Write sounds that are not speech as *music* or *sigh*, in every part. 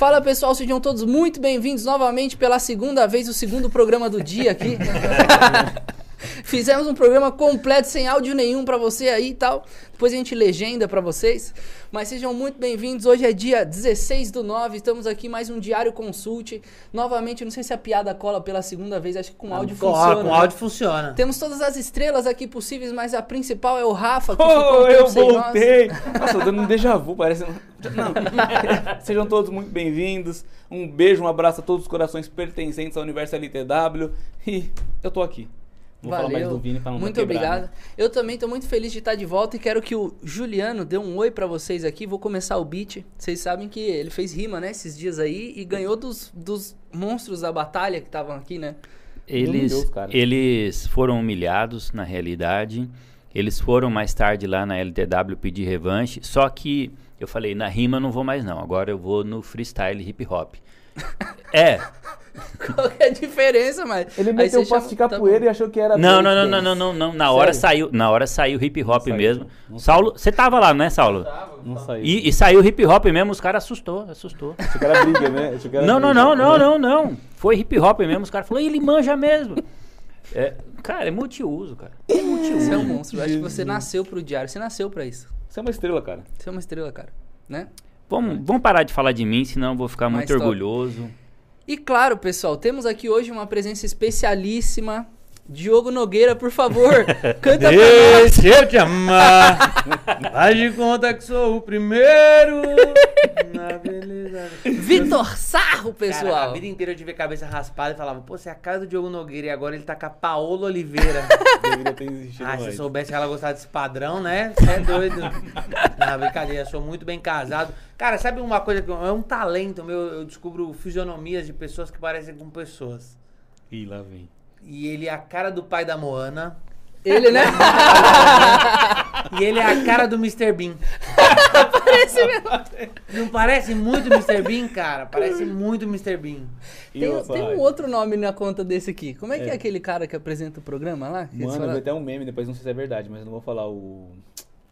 Fala pessoal, sejam todos muito bem-vindos novamente pela segunda vez, o segundo programa do dia aqui. *laughs* Fizemos um programa completo, sem áudio nenhum pra você aí e tal. Depois a gente legenda pra vocês. Mas sejam muito bem-vindos. Hoje é dia 16 do 9. Estamos aqui mais um Diário Consulte. Novamente, não sei se a piada cola pela segunda vez. Acho que com áudio funciona. com né? áudio funciona. Temos todas as estrelas aqui possíveis, mas a principal é o Rafa, que Oh, ficou um eu tempo sem nós. voltei! *laughs* Nossa, tô dando um déjà vu, parece. Não. *laughs* Sejam todos muito bem-vindos. Um beijo, um abraço a todos os corações pertencentes ao universo LTW. E eu tô aqui. Vou falar mais do Vini pra não Muito quebrar, obrigado. né? Eu também tô muito feliz de estar de volta e quero que o Juliano dê um oi pra vocês aqui. Vou começar o beat. Vocês sabem que ele fez rima, né, esses dias aí e ganhou dos, dos monstros da batalha que estavam aqui, né? Eles, Deus, eles foram humilhados na realidade. Eles foram mais tarde lá na LTW pedir revanche. Só que eu falei, na rima eu não vou mais não. Agora eu vou no freestyle hip hop. *laughs* é. *laughs* Qual que é a diferença, mas Ele meteu o passo de tá capoeira bom. e achou que era. Não, não, não, não, não, não, não. Na hora saiu, na hora saiu hip hop mesmo. não Saulo, você tava lá, não é, Saulo? Não saiu. E, e saiu hip hop mesmo, os caras assustou, assustou. Achou que era briga, né? Era Não, não, não, não, não, não. Foi hip hop mesmo, os caras falaram, ele manja mesmo. É, cara, é multiuso, cara. É multiuso. Você é um monstro. Eu acho que você nasceu pro diário. Você nasceu pra isso. Você é uma estrela, cara. Você é uma estrela, cara. Né? Vamos, vamos parar de falar de mim, senão eu vou ficar Mais muito top. orgulhoso. E claro, pessoal, temos aqui hoje uma presença especialíssima. Diogo Nogueira, por favor, *laughs* canta pra nós. Deixa eu te amar. Faz de conta que sou o primeiro. Na beleza. Vitor Sarro, Cara, pessoal. a vida inteira eu tive a cabeça raspada e falava, pô, você é a cara do Diogo Nogueira e agora ele tá com a Paola Oliveira. *laughs* Deveria ter existido ah, se eu mais. soubesse que ela gostava desse padrão, né? Você é doido. *laughs* Não, brincadeira, sou muito bem casado. Cara, sabe uma coisa que eu- é um talento meu? Eu descubro fisionomias de pessoas que parecem com pessoas. Ih, lá vem. E ele é a cara do pai da Moana. Ele, né? *laughs* E ele é a cara do Mr. Bean. Parece mesmo. Não parece muito Mr. Bean, cara? Parece muito Mr. Bean. E Tem, eu, tem um outro nome na conta desse aqui. Como é que é, É. aquele cara que apresenta o programa lá? Que Mano, falam- vai até um meme, depois não sei se é verdade, mas eu não vou falar o.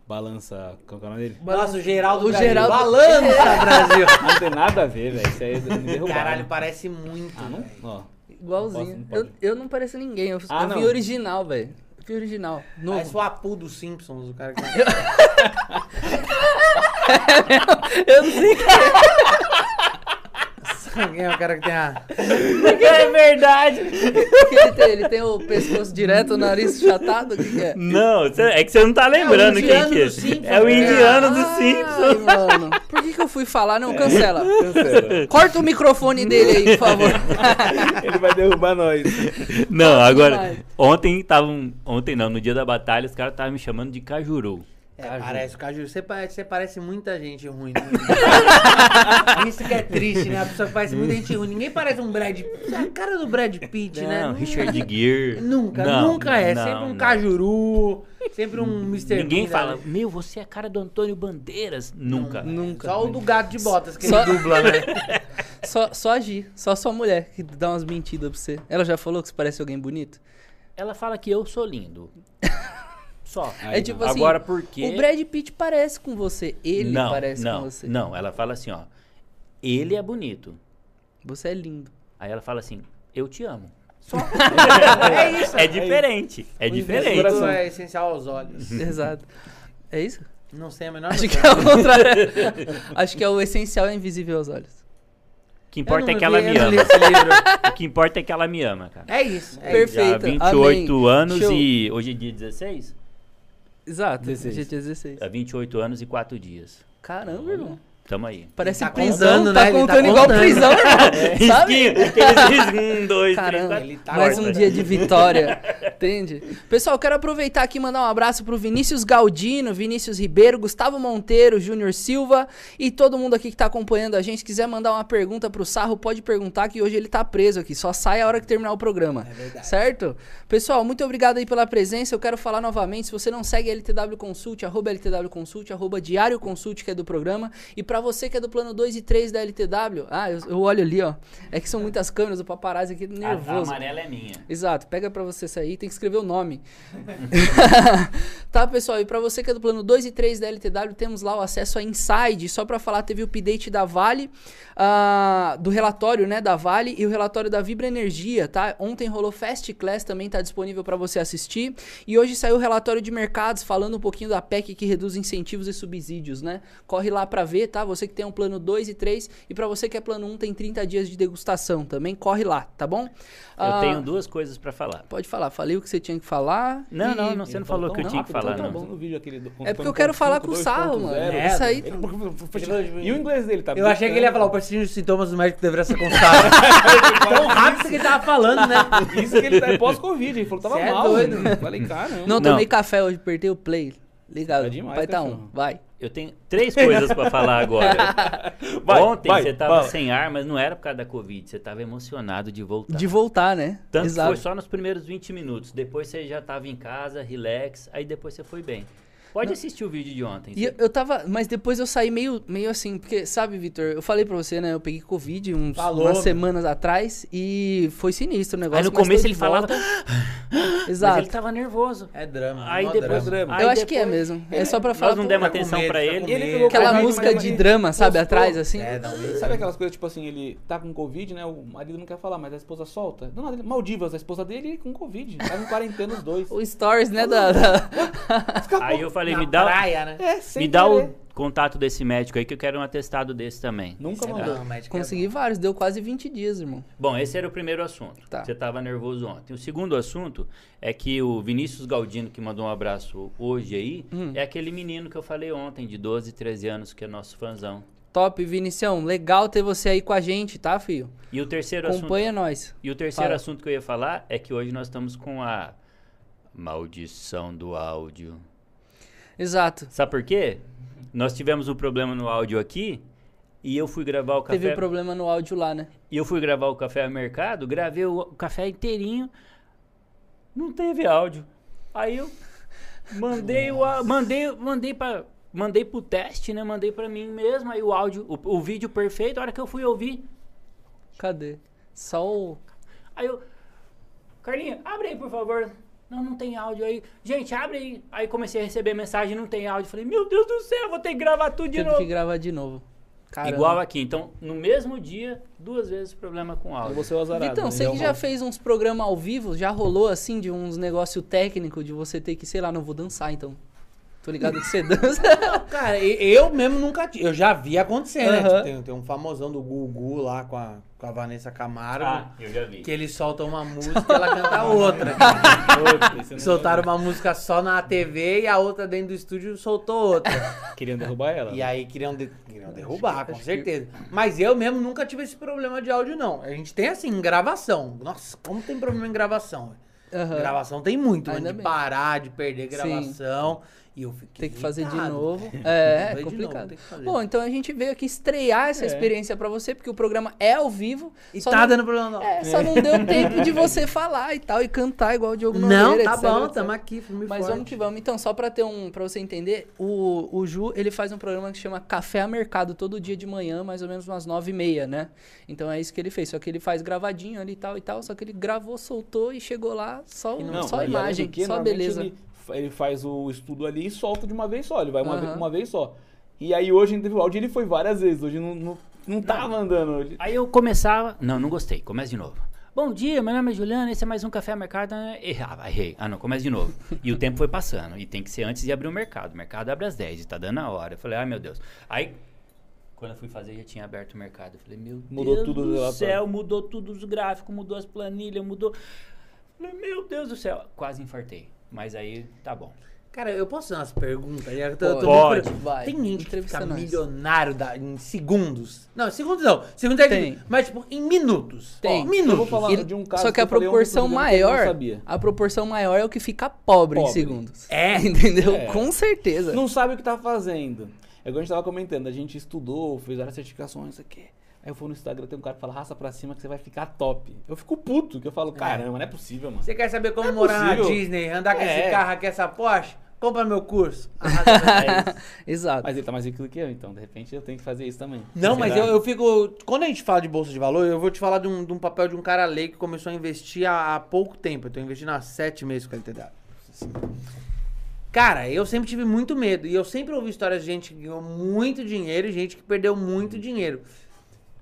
Balança. Qual que é o nome dele? Nossa, o Geraldo O Brasil. Geraldo- Balança, Brasil. Não tem nada a ver, velho. Isso aí é me. Caralho, parece muito. Ah, não? Ó. Igualzinho. Posso- não eu, eu não pareço ninguém. Eu, Ah, eu vi não. original, velho. Eu Vi original. Novo. Parece o Apu dos Simpsons, o cara que... *laughs* *laughs* Eu não sei Quem é o cara que tem a... É verdade. que ele tem. Ele tem o pescoço direto, o nariz chatado. O que, que é? Não, cê- é que você não tá lembrando quem indiano que é. do Simpsons, É o né? indiano do Ai, Simpsons. mano. Por que, que eu fui falar? Não, cancela. *laughs* Cancela. Corta o microfone dele aí, por favor. *laughs* Ele vai derrubar nós. Não, agora, ontem estavam, ontem não, no dia da batalha, os caras estavam me chamando de Cajuru. É, parece o Caju. Você parece, você parece muita gente ruim. né? *laughs* Isso que é triste, né? A pessoa parece muita gente ruim. Ninguém parece um Brad Pitt. É a cara do Brad Pitt, né? Não, Richard Gere. Nunca, Não, nunca é. não, sempre um não. cajuru, sempre um Mr. Ninguém Bean, fala, né? meu, você é a cara do Antônio Bandeiras. Nunca. Nunca. Só o do gato de botas que Só- ele dubla, né? *laughs* Só, só agir. Só sua mulher que dá umas mentiras pra você. Ela já falou que você parece alguém bonito? Ela fala que eu sou lindo. Só. é tipo assim. Agora por quê? O Brad Pitt parece com você. Ele não, parece não, com você. Não, ela fala assim, ó. Ele é bonito. Você é lindo. Aí ela fala assim, eu te amo. *laughs* É isso. É diferente. É diferente. Isso Coração. é essencial aos olhos. *laughs* Exato. É isso? Não sei a menor Acho que é o contrário. *laughs* Acho que é o essencial é invisível aos olhos. O que importa é que ela me ama. O que importa é que ela me ama, cara. É isso. É Perfeito. isso. Já Perfeito. 28 Amém. anos Show. e. Hoje é dia 16? Exato. 16. Gente, é 16. Há 28 anos e 4 dias. Caramba, irmão. Tamo aí. Parece tá prisão. contando, tá né? Tá contando igual contando. prisão, irmão. *laughs* Sabe? Risquinho, aqueles um, dois, Caramba, três, tá mais corta. um dia de vitória, entende? Pessoal, eu quero aproveitar aqui e mandar um abraço pro Vinícius Galdino, Vinícius Ribeiro, Gustavo Monteiro, Júnior Silva e todo mundo aqui que tá acompanhando a gente. Se quiser mandar uma pergunta pro Sarro, pode perguntar que hoje ele tá preso aqui. Só sai a hora que terminar o programa. É verdade. Certo? Pessoal, muito obrigado aí pela presença. Eu quero falar novamente, se você não segue LTW Consult, arroba LTW Consult, arroba Diário Consult, que é do programa. E pra Pra você que é do plano 2 e 3 da LTW, ah, eu, eu olho ali, ó. É que são muitas câmeras, o paparazzi aqui A, a nervoso. amarela é minha. Exato, pega pra você sair, tem que escrever o nome. *laughs* tá, pessoal, e pra você que é do plano 2 e 3 da LTW, temos lá o acesso a Inside. Só pra falar, teve o update da Vale, ah, do relatório, né, da Vale e o relatório da Vibra Energia, tá? Ontem rolou Fast Class, também tá disponível pra você assistir. E hoje saiu o relatório de mercados falando um pouquinho da PEC que reduz incentivos e subsídios, né? Corre lá pra ver, tá? Você que tem um plano 2 e 3 e pra você que é plano 1 tem 30 dias de degustação, também corre lá, tá bom? Eu Ah, tenho duas coisas pra falar. Pode falar, falei o que você tinha que falar. Não, e- não, não, você não falou tão que eu tinha que rápido, falar, tão não. bom no vídeo aquele do- É porque eu quero falar com o 2.5, sarro, mano. 2.0. Isso aí. Ele- E o inglês dele, tá Eu achei que ele ia falar, o persistir dos sintomas do médico deveria ser constado. *laughs* Tão rápido que ele tava falando, né? Isso que ele tá pós-Covid, ele falou que tava Cê é mal. doido. mano. Falei, caramba. Não, Não. tomei café hoje, apertei o play. Ligado. É demais, Pai tá um. Vai. Eu tenho três coisas pra falar agora. *laughs* Vai, Ontem vai, você tava vai. sem ar, mas não era por causa da Covid. Você tava emocionado de voltar. De voltar, né? Tanto Exato. que foi só nos primeiros 20 minutos. Depois você já tava em casa, relax. Aí depois você foi bem. Pode assistir o vídeo de ontem. E eu, eu tava. Mas depois eu saí meio, meio assim, porque, sabe, Vitor, eu falei pra você, né? Eu peguei Covid uns, Falou, umas meu. semanas atrás e foi sinistro o negócio. Aí no mas começo ele falava. volta. *gasps* Mas Exato. ele tava nervoso. É drama. Aí depois. drama. aí eu acho que é depois- mesmo. É só pra falar. Nós não pô, demos atenção medo, pra ele. E ele Aquela música mas- de drama, sabe, Postou. atrás, assim. É, dá um medo. Sabe aquelas coisas, tipo assim, ele tá com Covid, né? O marido não quer falar, mas a esposa solta. Do nada, ele- Maldivas, a esposa dele com Covid. Tá em quarentena os dois. O stories, né? Da, da- Aí eu falei, Na me dá, praia, né? É, me dá o querer. contato desse médico aí que eu quero um atestado desse também. Nunca É mandou. bom, médico é Consegui vários, deu quase 20 dias, irmão. Bom, esse era o primeiro assunto. Tá. Você estava nervoso ontem. O segundo assunto é que o Vinícius Galdino, que mandou um abraço hoje aí, Hum. é aquele menino que eu falei ontem, de 12, 13 anos, que é nosso fãzão. Top, Vinicião. Legal ter você aí com a gente, tá, filho? E o terceiro assunto. Acompanha nós. E o terceiro Fala. assunto que eu ia falar é que hoje nós estamos com a maldição do áudio. Exato. Sabe por quê? Nós tivemos um problema no áudio aqui e eu fui gravar o café. Teve um problema no áudio lá, né? E eu fui gravar o café ao mercado, gravei o café inteirinho, não teve áudio. Aí eu mandei o á- mandei mandei para mandei pro teste, né? Mandei pra mim mesmo aí o áudio, o, o vídeo perfeito. A hora que eu fui ouvir, Cadê? Só o. aí eu Carlinha, abre aí, por favor. Não, não tem áudio aí. Gente, abre aí. Aí comecei a receber mensagem, não tem áudio. Falei, meu Deus do céu, vou ter que gravar tudo de Teve novo. que gravar de novo. Caramba. Igual aqui. Então, no mesmo dia, duas vezes problema com áudio. Você é o azarado. Né? você que já fez uns programas ao vivo, já rolou assim de uns negócio técnico de você ter que, sei lá, não vou dançar então. Tô ligado que você dança. *laughs* Cara, eu mesmo nunca tive. Eu já vi acontecer, né? Tipo, tem, tem um famosão do Gugu lá com a, com a Vanessa Camargo. Ah, eu já vi. Que ele solta uma música e ela canta *laughs* outra. Não *laughs* Soltaram uma música só na TV e a outra dentro do estúdio soltou outra. Queriam derrubar ela. E aí queriam, de- queriam derrubar, com acho que- certeza. Mas eu mesmo nunca tive esse problema de áudio, não. A gente tem assim, gravação. Nossa, como tem problema em gravação? Aham. Gravação tem muito, Ainda né? De bem. parar, de perder Sim. E eu fiquei Tem que fazer de irritado. novo. *laughs* É, é de novo, complicado. tem que fazer. Bom, então a gente veio aqui estrear essa É. experiência pra você, porque o programa é ao vivo. E só tá não- dando problema não. É, só não deu tempo de você falar e tal, e cantar igual o Diogo Nogueira, Não, tá etc, bom, etc. tamo aqui, firme e Mas forte. vamos que vamos. Então, só pra ter um, para você entender, o, o Ju, ele faz um programa que chama Café a Mercado todo dia de manhã, mais ou menos umas nove e meia, né? Então é isso que ele fez. Só que ele faz gravadinho ali e tal e tal. Só que ele gravou, soltou e chegou lá só, não- só além imagem, que, só normalmente beleza. Ele, ele faz o estudo ali e solta de uma vez só. Ele vai uma, Aham. vez, uma vez só. E aí hoje teve o áudio ele foi várias vezes. Hoje não, não, não tava andando. Hoje. Aí eu começava. Não, não gostei. Começa de novo. Bom dia, meu nome é Juliana, esse é mais um Café Mercado. Errava, errei. Ah, não, começa de novo. E o tempo foi passando. E tem que ser antes de abrir o mercado. O mercado abre às 10 e tá dando a hora. Eu falei, ai meu Deus. Aí, quando eu fui fazer, já tinha aberto o mercado. Eu falei, meu Mudou Deus tudo o do céu, mudou tudo os gráficos, mudou as planilhas, mudou. Eu Falei, meu Deus do céu. Quase infartei. Mas aí, tá bom. Cara, eu posso fazer umas perguntas? Eu tô- eu tô Pode. Vai, Tem gente que fica nós. milionário da- em segundos. Não, segundos não. Segundos é Tem. Mas, tipo, em minutos. Tem. Ó, minutos. Eu vou falar E- de um caso só que a falei ontem proporção que não maior, sabia. a proporção maior é o que fica pobre, em Pobre. segundos. É. *laughs* Entendeu? É. Com certeza. Não sabe o que tá fazendo. É igual a gente tava comentando, a gente estudou, fez várias certificações, isso aqui. Aí eu fui no Instagram, tem um cara que fala, raça pra cima que você vai ficar top. Eu fico puto, que eu falo, caramba, não é possível, mano. Você quer saber como É morar possível. na Disney, andar com É. esse carro aqui, essa Porsche? Compra meu curso. *laughs* Arrasa meu- *laughs* Exato. Mas ele tá mais rico do que eu, então de repente eu tenho que fazer isso também. Não, mas eu, eu fico. Quando a gente fala de bolsa de valor, eu vou te falar de um, de um papel de um cara leigo que começou a investir há, há pouco tempo. Eu tô investindo há sete meses com a LTW. Cara, eu sempre tive muito medo. E eu sempre ouvi histórias de gente que ganhou muito dinheiro e gente que perdeu muito dinheiro.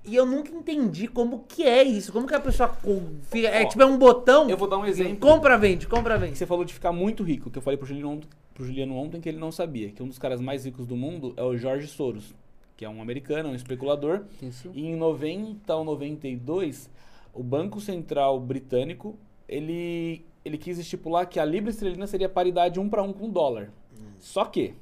E eu nunca entendi como que é isso. Como que a pessoa co- fica. É Ó, tipo, é um botão. Eu vou dar um exemplo. Compra, vende, compra, vende. você falou de ficar muito rico, que eu falei pro Juliano, ontem- pro Juliano ontem que ele não sabia, que um dos caras mais ricos do mundo é o Jorge Soros, que é um americano, um especulador. Isso. E em 90 ou 92, o Banco Central Britânico, ele, ele quis estipular que a libra esterlina seria paridade um para um com o dólar. Só que,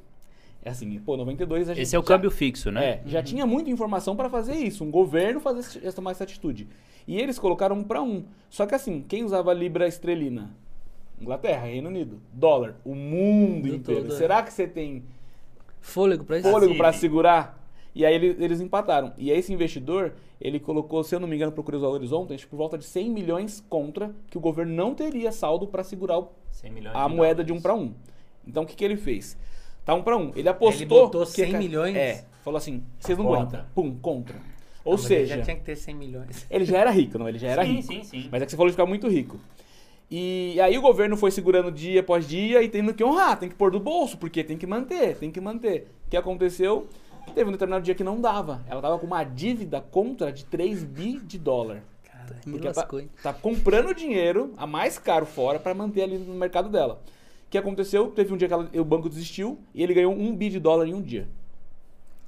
é assim, pô, 92 a gente Esse é o já- câmbio fixo, né? é, já tinha muita informação para fazer isso, um governo fazer essa, tomar essa atitude. E eles colocaram um para um. Só que assim, quem usava libra estrelina? Inglaterra, Reino Unido. Dólar, o mundo Do inteiro. todo, é. Será que você tem Fôlego pra isso? fôlego Assim, para segurar? E aí eles, eles empataram. E aí esse investidor, ele colocou, se eu não me engano, procurei os valores ontem, acho que por volta de 100 milhões contra que o governo não teria saldo para segurar o 100 milhões a de moeda de dólares. um para um. Então o que, que ele fez? Tá um para um. Ele apostou. Ele botou que 100 ca- milhões? É. Falou assim: vocês não aguentam. Pum, contra. Ou Não, mas ele seja, Já tinha que ter 100 milhões. *laughs* ele já era rico, não? Ele já era Sim, rico. sim, sim. Mas é que você falou de ficar muito rico. E aí o governo foi segurando dia após dia e tendo que honrar, tem que pôr do bolso, porque tem que manter, tem que manter. O que aconteceu? Teve um determinado dia que não dava. Ela tava com uma dívida contra de 3 bi de dólar. Me Porque lascou, tá, tá comprando dinheiro a mais caro fora para manter ali no mercado dela. O que aconteceu? Teve um dia que ela- o banco desistiu e ele ganhou um bi de dólar em um dia.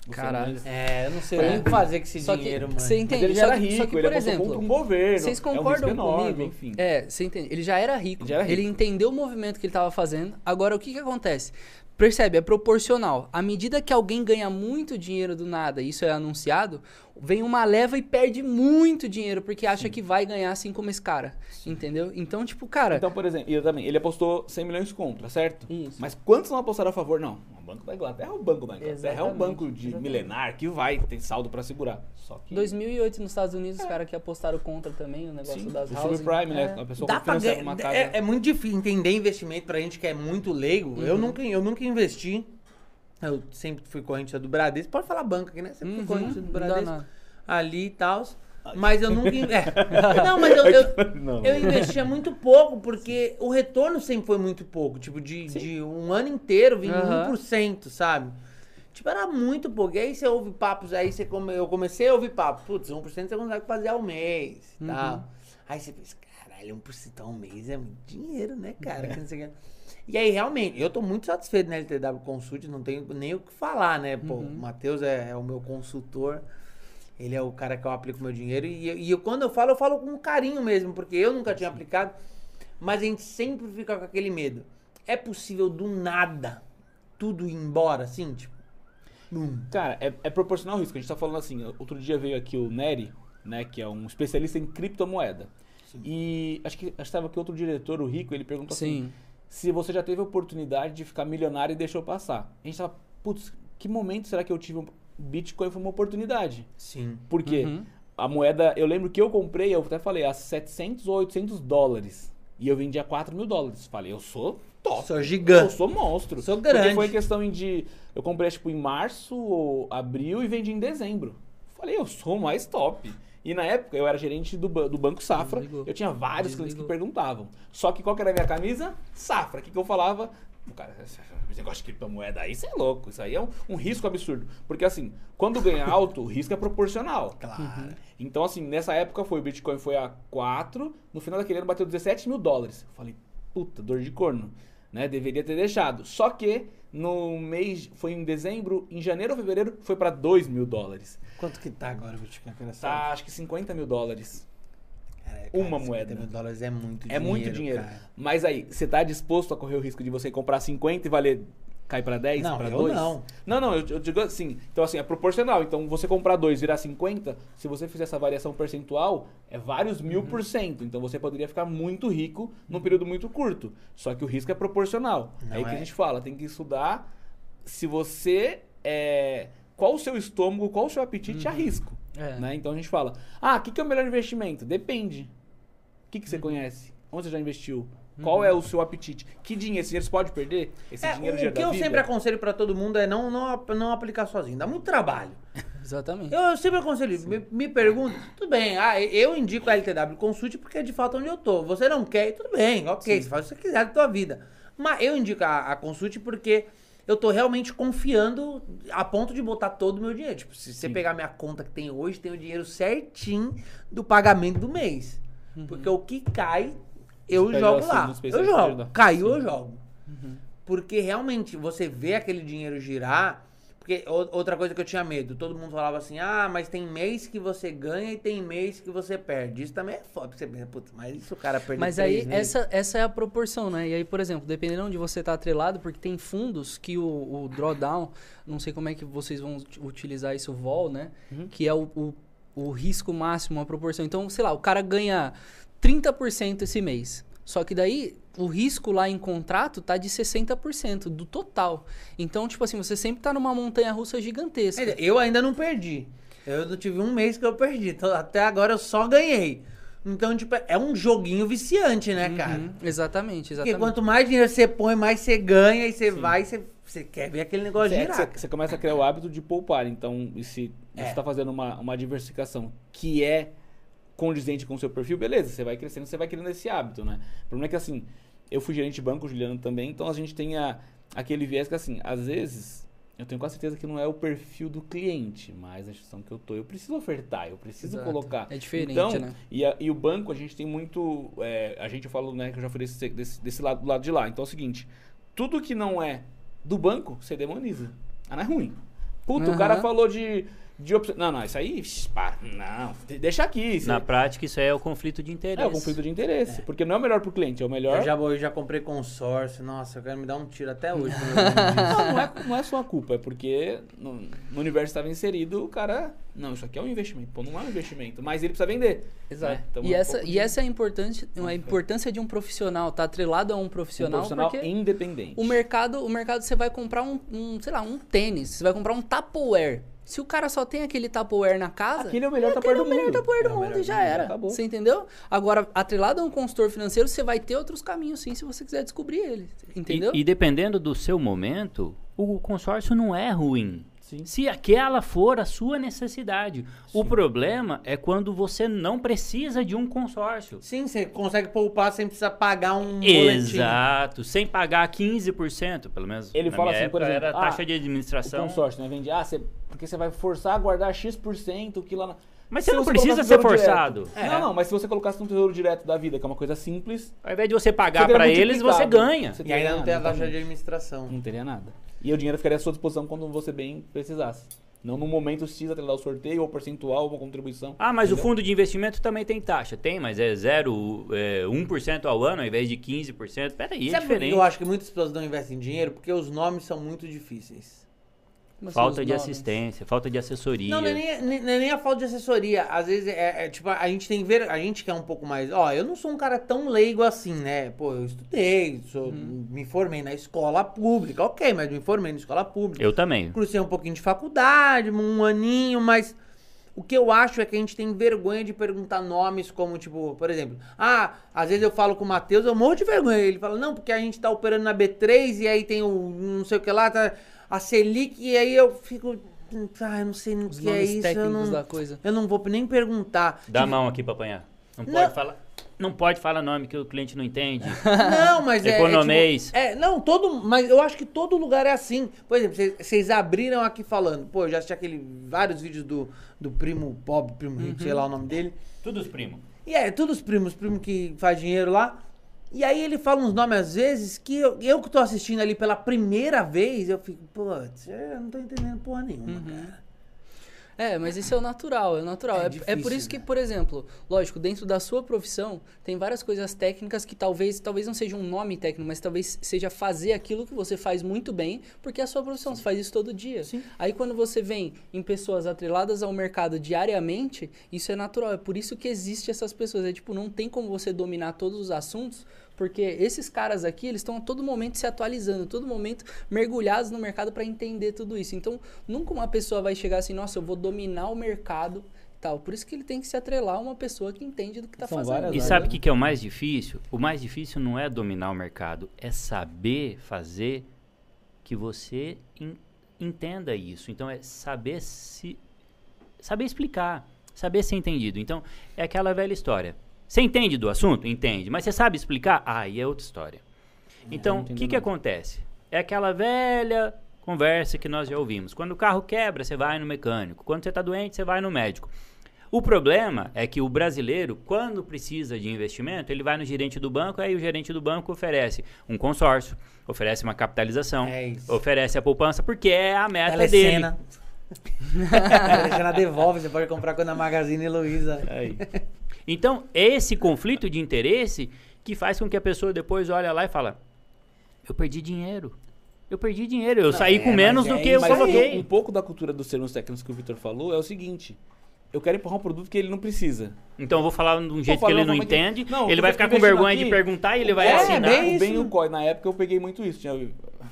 Caralho. É, eu não sei É. nem o que fazer com esse Só que dinheiro, mano. você Mas entende? ele só já era que- rico, só que, ele por apostou exemplo, contra um governo. Vocês é um risco concordam enorme, comigo? enfim. É, você entende? Ele já era rico. Ele já era Ele rico. entendeu o movimento que ele estava fazendo. Agora, o que que acontece? Percebe? É proporcional. À medida que alguém ganha muito dinheiro do nada, e isso é anunciado, vem uma leva e perde muito dinheiro, porque acha que vai ganhar assim como esse cara. Entendeu? Então, tipo, cara. Então, por exemplo, eu também, ele apostou 100 milhões contra, certo? Isso. Mas quantos não apostaram a favor? Não, Banco da Inglaterra é o Banco da Inglaterra, é Exatamente, um banco de exatamente. milenar que vai, tem saldo pra segurar. Só que 2008 nos Estados Unidos, os caras que apostaram contra também o negócio Sim, das o housing. subprime, né? É. A pessoa Dá pra ganhar- uma casa. é, é muito difícil entender investimento pra gente que é muito leigo. Eu, Uhum. nunca, eu nunca investi. Eu sempre fui corrente do Bradesco. Pode falar banco aqui, né? Sempre fui Uhum, corrente do Bradesco. Ali e tal. Mas eu nunca. é. *laughs* Não, mas eu, eu, *laughs* Não. eu investia muito pouco, porque o retorno sempre foi muito pouco. Tipo, de, de um ano inteiro vinha Aham. 1%, sabe? Tipo, era muito pouco. E aí você ouve papos, aí você come, eu comecei a ouvir papos. Putz, 1% você consegue fazer ao mês e Uhum. tal. Aí você pensa, caralho, 1% ao mês é muito dinheiro, né, cara? Que não sei o quê. E aí, realmente, eu tô muito satisfeito na LTW Consult, não tenho nem o que falar, né? Pô, Uhum. o Matheus é, é o meu consultor. Ele é o cara que eu aplico meu dinheiro. E, e eu, quando eu falo, eu falo com carinho mesmo, porque eu nunca tinha aplicado. Mas a gente sempre fica com aquele medo. É possível do nada tudo ir embora, assim? Tipo. bum. Cara, é, é proporcional ao risco. A gente tá falando assim, outro dia veio aqui o Nery, né, que é um especialista em criptomoeda. E acho que estava aqui outro diretor, o Rico, ele perguntou assim, Sim. se você já teve a oportunidade de ficar milionário e deixou passar. A gente tava, putz, que momento será que eu tive um Bitcoin foi uma oportunidade? Sim. Por quê? Uhum. A moeda, eu lembro que eu comprei, eu até falei, a 700 ou 800 dólares. E eu vendi a 4 mil dólares. Falei, eu sou top. Sou Eu gigante. sou monstro. Sou Porque grande. foi questão de. Eu comprei tipo em março ou abril e vendi em dezembro. Falei, eu sou mais top. E na época eu era gerente do, do Banco Safra. Desligou. Eu tinha vários clientes que Desligou. perguntavam. Só que qual que era a minha camisa? Safra. O que, que eu falava? O cara, esse negócio de criptomoeda aí, isso é louco. Isso aí é um, um risco absurdo. Porque assim, quando ganha alto, o risco é proporcional. Claro. Então, assim, nessa época foi o Bitcoin foi a 4, no final daquele ano bateu 17 mil dólares. Eu falei, puta, dor de corno, né? Deveria ter deixado. Só que no mês, foi em dezembro, em janeiro ou fevereiro, foi pra 2 mil dólares. Quanto que tá agora o Bitcoin? Tá, acho que 50 mil dólares. Cara, uma 50 moeda. mil dólares é muito É dinheiro. muito dinheiro. cara. Mas aí, você tá disposto a correr o risco de você comprar 50 e valer cair pra 10, Não, pra eu 2? não. Não, não, eu, eu digo assim. Então, assim, é proporcional. Então, você comprar 2 virar 50, se você fizer essa variação percentual, é vários mil Uhum. por cento. Então, você poderia ficar muito rico num período muito curto. Só que o risco é proporcional. Não é aí que é. a gente fala, tem que estudar se você é. Qual o seu estômago, qual o seu apetite a risco. É. Né? Então a gente fala, ah, o que, que é o melhor investimento? Depende. O que, que você conhece? Onde você já investiu? Qual é o seu apetite? Que dinheiro? Esse dinheiro você pode perder? Esse É, dinheiro o gera que eu vida? sempre aconselho pra todo mundo é não, não, não aplicar sozinho. Dá muito trabalho. *laughs* Exatamente. Eu, eu sempre aconselho, me, me pergunta, tudo bem, ah, eu indico a LTW Consult porque é de fato onde eu tô. Você não quer, tudo bem, ok, você faz o que você quiser da tua vida. Mas eu indico a, a Consult porque eu tô realmente confiando a ponto de botar todo o meu dinheiro. Tipo, se você pegar minha conta que tem hoje, tem o dinheiro certinho do pagamento do mês. Porque o que cai, eu Você jogo lá. Eu jogo. Caiu, Sim. eu jogo. Porque realmente você vê aquele dinheiro girar. Porque outra coisa que eu tinha medo, todo mundo falava assim: ah, mas tem mês que você ganha e tem mês que você perde. Isso também é foda. Você pensa, putz, mas se o cara perder Mas aí, meses? essa, essa é a proporção, né? E aí, por exemplo, dependendo onde você tá atrelado, porque tem fundos que o, o drawdown, não sei como é que vocês vão ut- utilizar isso, o vol, né? Que é o, o, o risco máximo, a proporção. Então, sei lá, o cara ganha 30% esse mês. Só que daí, o risco lá em contrato tá de 60% do total. Então, tipo assim, você sempre tá numa montanha russa gigantesca. Eu ainda não perdi. Eu não tive um mês que eu perdi. Então, até agora eu só ganhei. Então, tipo, é um joguinho viciante, né, cara? Uhum, exatamente, Porque exatamente. quanto mais dinheiro você põe, mais você ganha e você vai e você, você quer ver aquele negócio É girar. você, você começa a criar o hábito de poupar. Então, e se você É. está fazendo uma, uma diversificação que é condizente com o seu perfil, beleza, você vai crescendo, você vai criando esse hábito, né? O problema é que, assim, eu fui gerente de banco, o Juliano também, então a gente tem a, aquele viés que, assim, às vezes, eu tenho quase certeza que não é o perfil do cliente, mas a instituição que eu tô, eu preciso ofertar, eu preciso Exato. colocar. É diferente, então, né? E, a- e o banco, a gente tem muito. é, a gente eu falo, né, que eu já falei desse, desse, desse lado, do lado de lá. Então é o seguinte: tudo que não é do banco, você demoniza. Ah, não é ruim. Puta, o cara falou de. De opção. Não, não, isso aí. Para, não, de- deixa aqui. Isso Na aí- prática, isso aí é o conflito de interesse. é o conflito de interesse. Porque não é o melhor pro cliente, é o melhor. Eu já, eu já comprei consórcio. Nossa, eu quero me dar um tiro até hoje. *laughs* Não, não é, não é sua culpa, é porque no, no universo estava inserido, o cara. Não, isso aqui é um investimento. Pô, não é um investimento, mas ele precisa vender. Exato. né? Então, e, é um essa, pouco e essa é a importância, a importância de um profissional, tá atrelado a um um profissional, profissional porque independente. o mercado, o mercado você vai comprar um, um, sei lá, um tênis, você vai comprar um Tupperware. Se o cara só tem aquele Tupperware na casa, Aquele é o melhor aquele Tupperware é o do melhor mundo. Tupperware do É mundo e já do mundo, era. acabou. Você entendeu? Agora, atrelado a um consultor financeiro, você vai ter outros caminhos sim, se você quiser descobrir ele. Entendeu? E, e dependendo do seu momento, o consórcio não é ruim. Sim. Se aquela for a sua necessidade. O problema é quando você não precisa de um consórcio. Sim, você consegue poupar sem precisar pagar um boletim. Exato, sem pagar 15%, pelo menos. Ele fala assim, por exemplo, era ah, taxa de O administração. consórcio, né? Vende, ah, você, porque você vai forçar a guardar X% que lá na... Mas Se você não você precisa ser forçado. É. Não, não, mas se você colocasse no tesouro direto da vida, que é uma coisa simples, Ao invés de você pagar para eles, você ganha. Você E ainda não tem a taxa de administração. Não teria nada. E o dinheiro ficaria à sua disposição quando você bem precisasse. Não no momento X atrelado ao sorteio, ou percentual, ou uma contribuição. Ah, mas o Entendeu? fundo de investimento também tem taxa. Tem, mas é 0, é, 1% ao ano ao invés de 15%. Peraí, é Sabe diferente. eu acho que muitas pessoas não investem em dinheiro? Porque os nomes são muito difíceis. Assim, Falta de nomes? assistência, falta de assessoria. Não, não é, nem, nem- é nem a falta de assessoria. Às vezes é, é, tipo, a gente tem que ver, a gente que é um pouco mais. Ó, eu não sou um cara tão leigo assim, né? Pô, eu estudei, sou- Uhum. me formei na escola pública, ok, mas me formei na escola pública. Eu também. Cursei um pouquinho de faculdade, um aninho, mas o que eu acho é que a gente tem vergonha de perguntar nomes como, tipo, por exemplo, ah, às vezes eu falo com o Matheus, eu morro de vergonha. Ele fala, não, porque a gente tá operando na B3 e aí tem o não sei o que lá, tá, a Selic, e aí eu fico, ah, eu não sei o que é isso, eu técnicos não, da coisa. eu não vou nem perguntar. Dá a Tipo, mão aqui pra apanhar. Não Não. pode falar. Não pode falar nome que o cliente não entende. *laughs* Não, mas é. Economês. É, tipo, é, não, todo. Mas eu acho que todo lugar é assim. Por exemplo, vocês- abriram aqui falando. Pô, eu já assisti aquele, vários vídeos do, do primo pobre, primo rico, sei lá o nome dele. Tudo os primos. E é, todos os primos, primo que faz dinheiro lá. E aí ele fala uns nomes às vezes que eu, eu que tô assistindo ali pela primeira vez, eu fico, putz, eu não tô entendendo porra nenhuma, cara. É, mas isso é o natural, é o natural. É É, é difícil, por isso que, né? por exemplo, lógico, dentro da sua profissão, tem várias coisas técnicas que talvez, talvez não seja um nome técnico, mas talvez seja fazer aquilo que você faz muito bem, porque é a sua profissão, você faz isso todo dia. Aí quando você vem em pessoas atreladas ao mercado diariamente, isso é natural. É por isso que existe essas pessoas. É tipo, não tem como você dominar todos os assuntos, porque esses caras aqui, eles estão a todo momento se atualizando, a todo momento mergulhados no mercado para entender tudo isso. Então, nunca uma pessoa vai chegar assim, nossa, eu vou dominar o mercado tal. Por isso que ele tem que se atrelar a uma pessoa que entende do que tá São fazendo. várias E sabe o que, que é o mais difícil? O mais difícil não é dominar o mercado, é saber fazer que você en- entenda isso. Então é saber se saber explicar, saber ser entendido. Então é aquela velha história. Você entende do assunto? Entende. Mas você sabe explicar? Ah, aí é outra história. Então, não o que, que acontece? É aquela velha conversa que nós já ouvimos. Quando o carro quebra, você vai no mecânico. Quando você está doente, você vai no médico. O problema é que o brasileiro, quando precisa de investimento, ele vai no gerente do banco, aí o gerente do banco oferece um consórcio, oferece uma capitalização, É oferece a poupança, porque é a meta dele. Telecena. *laughs* Telecena devolve, você pode comprar quando a Magazine Luiza. Aí. *laughs* Então, esse conflito de interesse que faz com que a pessoa depois olha lá e fala: Eu perdi dinheiro. Eu perdi dinheiro. Eu saí é, com menos do é que eu coloquei. um pouco da cultura dos termos técnicos que o Vitor falou é o seguinte. Eu quero empurrar um produto que ele não precisa. Então eu vou falar de um jeito que ele não que- entende. Não, ele vai ficar com vergonha de aqui. perguntar e ele vai É, assinar. bem o bem isso. o COI. Na época eu peguei muito isso. Tinha,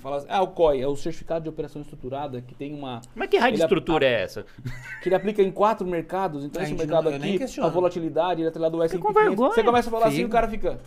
falava assim, ah, o COI é o certificado de operação estruturada que tem uma. Mas que raio de estrutura é essa? *laughs* que ele aplica em quatro mercados. Então A esse mercado não- aqui, a volatilidade, ele é atrelado ao S&P com 500. vergonha. Você começa a falar assim, Fico. o cara fica.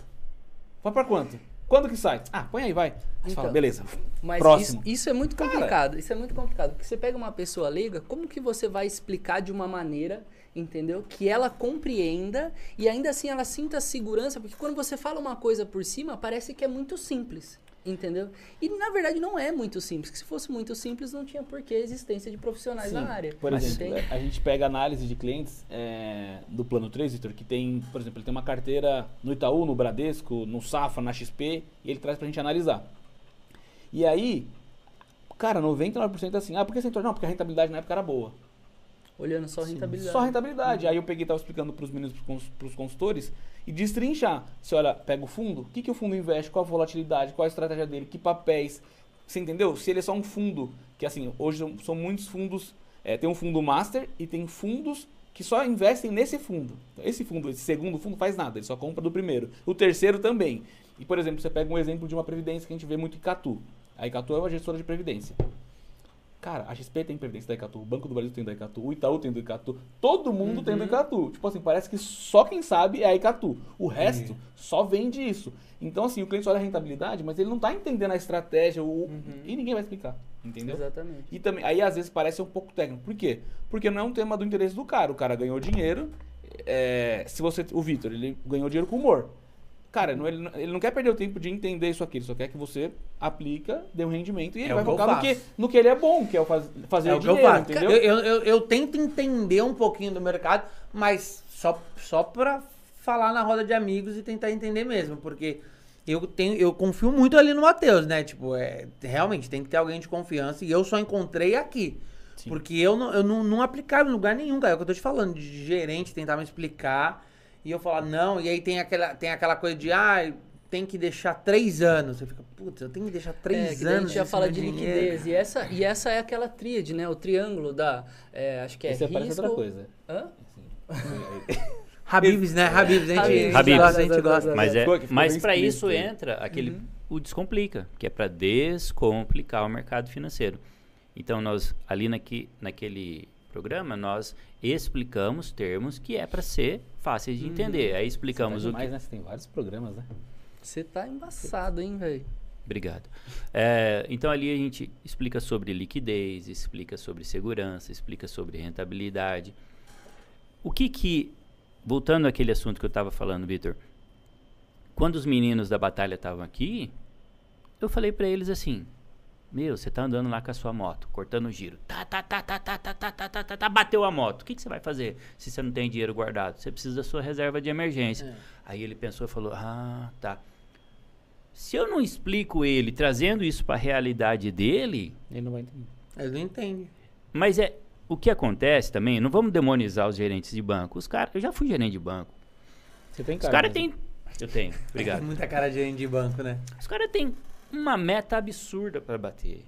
Vai pra quanto? Quando que sai? Ah, põe aí, vai. Você fala, Então. beleza. Mas Próximo. Isso, isso é muito complicado. Isso é muito complicado. Porque você pega uma pessoa leiga, como que você vai explicar de uma maneira, entendeu? Que ela compreenda e ainda assim ela sinta segurança. Porque quando você fala uma coisa por cima, parece que é muito simples. Entendeu? E na verdade não é muito simples. Que se fosse muito simples, não tinha por que a existência de profissionais Sim. na área. Por exemplo, Entende? a gente pega análise de clientes é, do plano 3, Vitor, que tem, por exemplo, ele tem uma carteira no Itaú, no Bradesco, no Safra, na XP, e ele traz pra gente analisar. E aí, cara, 99% é assim, ah, por que você entrou? Não, porque a rentabilidade na época era boa. Olhando só a rentabilidade. Só rentabilidade. Aí eu peguei e tava explicando pros meninos, pros, cons- pros consultores, e destrinchar. Você olha, pega o fundo, o que, que o fundo investe, qual a volatilidade, qual a estratégia dele, que papéis. Você entendeu? Se ele é só um fundo, que assim, hoje são- muitos fundos, é, tem um fundo master e tem fundos que só investem nesse fundo. Esse fundo, esse segundo fundo faz nada, ele só compra do primeiro. O terceiro também. E, por exemplo, você pega um exemplo de uma previdência que a gente vê muito em Icatu. A Icatu é uma gestora de previdência. Cara, a XP tem previdência da Icatu, o Banco do Brasil tem da Icatu, o Itaú tem do Icatu, todo mundo tem do Icatu. Tipo assim, parece que só quem sabe é a Icatu. O resto só vende isso. Então, assim, o cliente olha a rentabilidade, mas ele não tá entendendo a estratégia o... e ninguém vai explicar. Entendeu? Exatamente. E também, aí às vezes parece um pouco técnico. Por quê? Porque não é um tema do interesse do cara. O cara ganhou dinheiro. é, se você. O Vitor, ele ganhou dinheiro com humor. Cara, não- ele, não- ele não quer perder o tempo de entender isso aqui. Ele só quer que você aplica, dê um rendimento e ele É vai focar no que, no que ele é bom, que é o faz, fazer É o que dinheiro, eu entendeu? Eu, eu, eu, eu tento entender um pouquinho do mercado, mas só, só pra falar na roda de amigos e tentar entender mesmo, porque eu tenho eu confio muito ali no Matheus, né? Tipo, é, realmente tem que ter alguém de confiança e eu só encontrei aqui. Sim. Porque eu, não, eu não, não aplicava em lugar nenhum, cara. É o que eu tô te falando, de gerente tentar me explicar e eu falar, não, e aí tem aquela, tem aquela coisa de, ah, tem que deixar três anos. Você fica, putz, eu tenho que deixar É, três que daí a anos. gente já fala de dinheiro. liquidez. E essa, e essa é aquela tríade, né? O triângulo da. é, acho que é Esse risco. parece outra coisa. Hã? *laughs* Habibs, né? Habibs, a gente, a gente Habibs. gosta, a gente gosta. Mas, é, mas bem para isso aí. entra aquele Uhum. o descomplica, que é para descomplicar o mercado financeiro. Então nós ali naque, naquele programa nós explicamos termos que é para ser fáceis de Uhum. entender. Aí explicamos o que mais, né? Você tem vários programas, né? Você tá embaçado, hein, velho? Obrigado. É, então ali a gente explica sobre liquidez, explica sobre segurança, explica sobre rentabilidade. O que que, voltando àquele assunto que eu estava falando, Vitor, quando os meninos da batalha estavam aqui, eu falei para eles assim, meu, você tá andando lá com a sua moto, cortando o giro, tá, tá, tá, tá, tá, tá, tá, tá, tá, tá, tá, bateu a moto. O que, que você vai fazer se você não tem dinheiro guardado? Você precisa da sua reserva de emergência. É. Aí ele pensou e falou, ah, tá. Se eu não explico ele trazendo isso para a realidade dele, Ele não vai entender. Ele não entende. mas é o que acontece também, não vamos demonizar os gerentes de banco. Os caras, eu já fui gerente de banco. Você tem Os cara. caras mesmo. têm eu tenho, Tem obrigado. muita cara de gerente de banco, né? Os caras têm uma meta absurda para bater.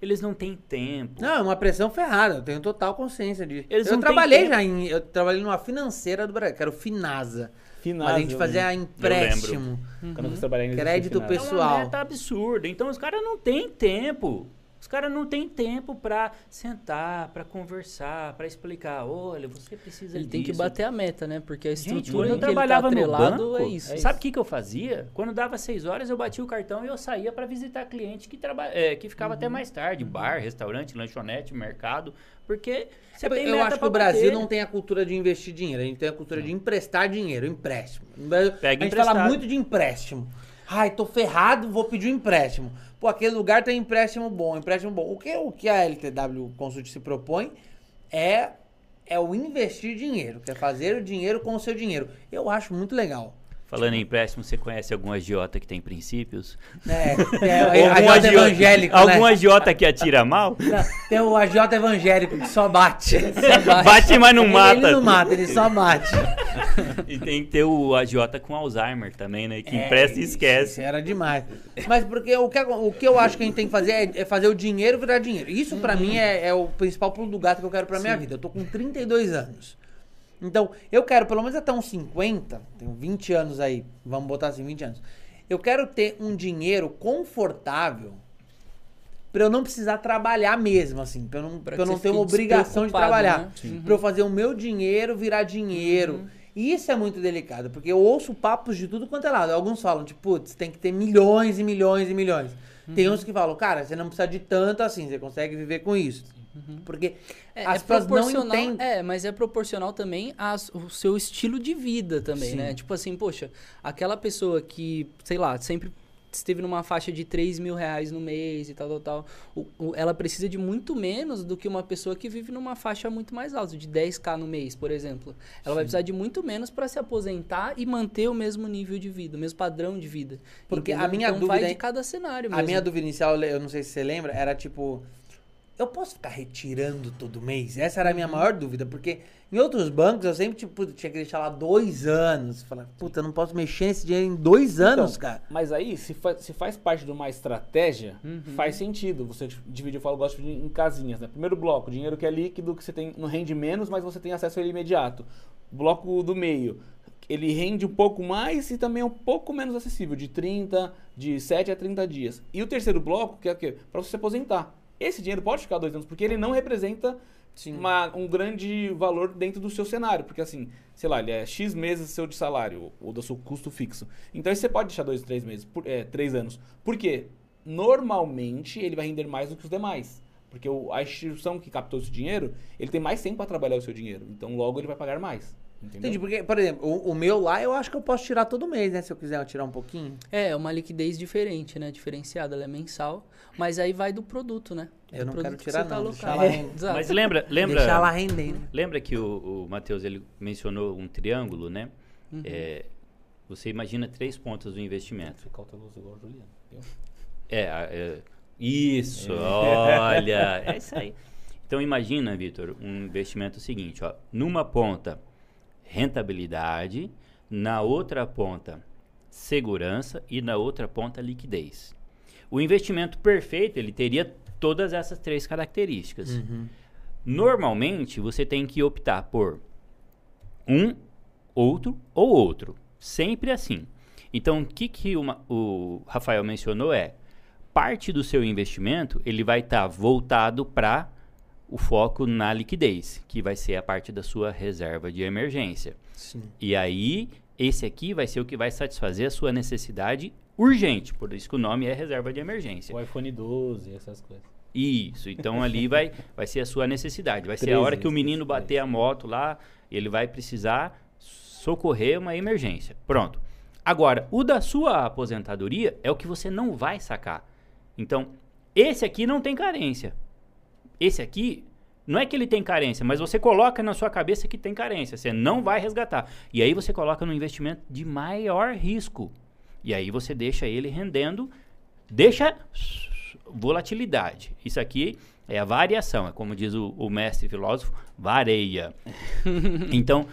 Eles não têm tempo. Não, é uma pressão ferrada. Eu tenho total consciência disso. Eles eu trabalhei já em. Eu trabalhei numa financeira do Brasil, que era o Finasa. Finasa, Mas a gente fazia empréstimo. Quando eu em Crédito pessoal. É uma meta absurda. Então os caras não têm tempo. Os caras não têm tempo para sentar, para conversar, para explicar. Olha, você precisa Ele tem que disso. bater a meta, né? Porque a Gente, estrutura em que ele tá trabalhava no atrelado banco, é isso. sabe o que, que eu fazia? Quando dava seis horas, eu batia o cartão e eu saía para visitar cliente que, traba é, que ficava Uhum. até mais tarde. Bar, restaurante, lanchonete, mercado. Porque você É, tem eu meta acho que o Brasil bater. não tem a cultura de investir dinheiro, a gente tem a cultura de emprestar dinheiro, empréstimo. Pega a gente fala emprestado. muito de empréstimo. Ai, tô ferrado, vou pedir um empréstimo. Pô, aquele lugar tem empréstimo bom, empréstimo bom. O que, o que a LTW Consult se propõe é, é o investir dinheiro, que é fazer o dinheiro com o seu dinheiro. Eu acho muito legal. Falando em empréstimo, você conhece algum agiota que tem princípios? É, é, é, Algum agiota evangélico, Algum né? agiota que atira mal? *laughs* Não, Tem o agiota evangélico que só bate. *laughs* Bate, mas não Ele- mata. Ele não mata, ele só bate. *laughs* E tem que ter o agiota com Alzheimer também, né? Que É, empresta e esquece. Isso era demais. Mas porque o que, o que eu acho que a gente tem que fazer é, é fazer o dinheiro virar dinheiro. Isso pra mim é, é o principal pulo do gato que eu quero pra minha vida. Eu tô com 32 anos. Então, eu quero pelo menos até uns 50, tenho 20 anos aí, vamos botar assim, 20 anos. Eu quero ter um dinheiro confortável pra eu não precisar trabalhar mesmo, assim. Pra eu não, Pra pra eu não ter uma obrigação de trabalhar. né? Pra eu fazer o meu dinheiro virar dinheiro. E isso é muito delicado, porque eu ouço papos de tudo quanto é lado. Alguns falam, tipo, putz, tem que ter milhões e milhões e milhões. Tem uns que falam, cara, você não precisa de tanto assim, você consegue viver com isso. Porque É, as é pessoas não proporcional, entendem. é, mas é proporcional também ao seu estilo de vida também, Sim. né? Tipo assim, poxa, aquela pessoa que, sei lá, sempre esteve numa faixa de 3 mil reais no mês e tal, tal, tal, o- o- ela precisa de muito menos do que uma pessoa que vive numa faixa muito mais alta, de 10k no mês, por exemplo. Ela vai precisar de muito menos para se aposentar e manter o mesmo nível de vida, o mesmo padrão de vida. Porque a minha então dúvida vai é- de cada cenário A mesmo. minha dúvida inicial, eu não sei se você lembra, era tipo. Eu posso ficar retirando todo mês? Essa era a minha maior dúvida, porque em outros bancos eu sempre, tipo, tinha que deixar lá dois anos. Falar, puta, eu não posso mexer nesse dinheiro em dois anos, Então, cara. Mas aí, se faz, se faz parte de uma estratégia, Uhum. faz sentido. Você dividir, eu falo, eu gosto de dividir em casinhas. Né? Primeiro bloco, dinheiro que é líquido, que você tem, não rende menos, mas você tem acesso a ele imediato. Bloco do meio, ele rende um pouco mais e também é um pouco menos acessível, de 30, de 7 a 30 dias. E o terceiro bloco, que é o quê? Para você se aposentar. Esse dinheiro pode ficar dois anos, porque ele não representa uma- um grande valor dentro do seu cenário. Porque assim, sei lá, ele é X meses seu de salário, ou do seu custo fixo. Então você pode deixar dois, três meses, por, é, três anos. Por quê? Normalmente ele vai render mais do que os demais. Porque o- a instituição que captou esse dinheiro, ele tem mais tempo para trabalhar o seu dinheiro. Então logo ele vai pagar mais. Entendeu? Entendi, porque, por exemplo, o, o meu lá eu acho que eu posso tirar todo mês, né? Se eu quiser tirar um pouquinho. É, uma liquidez diferente, né? Diferenciada, ela é mensal, mas aí vai do produto, né? Eu Do não produto quero que tirar, você tá não, lá É, *laughs* render. exato. Mas lembra, lembra, Deixar lá rendendo. lembra que o, o Matheus ele mencionou um triângulo, né? Uhum. É, você imagina três pontas do investimento. Ficar cauteloso igual o Juliano. É, é, isso, olha, *laughs* é isso aí. Então imagina, Vitor, um investimento seguinte, ó, numa ponta rentabilidade, na outra ponta segurança e na outra ponta liquidez. O investimento perfeito, ele teria todas essas três características. Uhum. Normalmente, você tem que optar por um, outro ou outro. Sempre assim. Então, o que, que uma- o Rafael mencionou é, parte do seu investimento, ele vai estar voltado para o foco na liquidez, que vai ser a parte da sua reserva de emergência. Sim. E aí, esse aqui vai ser o que vai satisfazer a sua necessidade urgente, por isso que o nome é reserva de emergência. O iPhone 12, essas coisas. Isso, então ali vai, vai ser a sua necessidade. Vai ser a 13, hora que o menino bater a moto lá, ele vai precisar socorrer uma emergência. Pronto. Agora, o da sua aposentadoria é o que você não vai sacar. Então, esse aqui não tem carência. Esse aqui, não é que ele tem carência, mas você coloca na sua cabeça que tem carência. Você não vai resgatar. E aí você coloca no investimento de maior risco. E aí você deixa ele rendendo, deixa volatilidade. Isso aqui é a variação, é como diz o, o mestre filósofo, vareia. *laughs* então,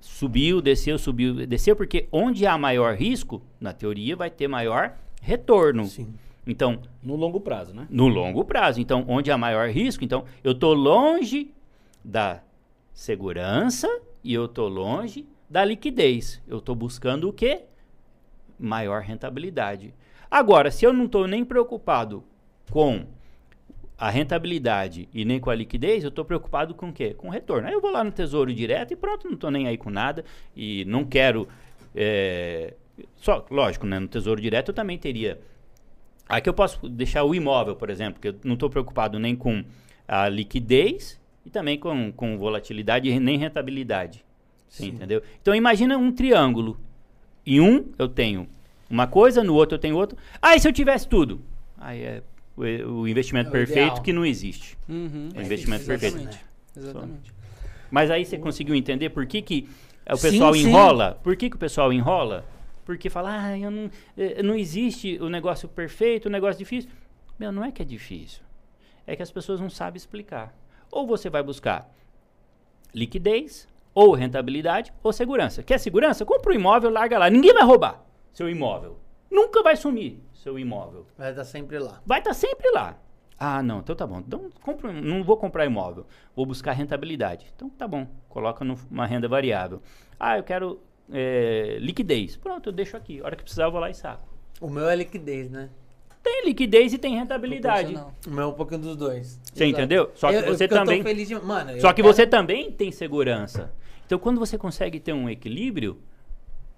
subiu, desceu, subiu, desceu, porque onde há maior risco, na teoria, vai ter maior retorno. Sim. Então, No longo prazo, né? no longo prazo. Então, onde há maior risco, então eu estou longe da segurança e eu estou longe da liquidez. Eu estou buscando o quê? Maior rentabilidade. Agora, se eu não estou nem preocupado com a rentabilidade e nem com a liquidez, eu estou preocupado com o quê? Com o retorno. Aí eu vou lá no Tesouro Direto e pronto, não estou nem aí com nada e não quero... é, só, lógico, né, no Tesouro Direto eu também teria... Aqui eu posso deixar o imóvel, por exemplo, que eu não estou preocupado nem com a liquidez e também com, com volatilidade e nem rentabilidade. Você entendeu? Então imagina um triângulo. Em um eu tenho uma coisa, no outro eu tenho outro. Ah, e se eu tivesse tudo? Aí é o, o investimento É o perfeito ideal. que não existe. Uhum. É o investimento perfeito. Exatamente. Exatamente. Mas aí você conseguiu entender por que, que o Sim, pessoal sim. enrola? Por que, que o pessoal enrola? Porque fala, ah, eu não, eh, não existe o negócio perfeito, o negócio difícil. Meu, não é que é difícil. É que as pessoas não sabem explicar. Ou você vai buscar liquidez, ou rentabilidade, ou segurança. Quer segurança? Compra um imóvel, larga lá. Ninguém vai roubar seu imóvel. Nunca vai sumir seu imóvel. Vai estar sempre lá. Vai estar sempre lá. Ah, não, então tá bom. Então, compro, não vou comprar imóvel. Vou buscar rentabilidade. Então tá bom. Coloca numa renda variável. Ah, eu quero eh, liquidez. Pronto, eu deixo aqui. A hora que precisar, eu vou lá e saco. O meu é liquidez, né? Tem liquidez e tem rentabilidade. O meu é um pouquinho dos dois. Você Exato. entendeu? Só que Eu- você eu tô também. feliz de- Mano, Só que quero- você também tem segurança. Então, quando você consegue ter um equilíbrio,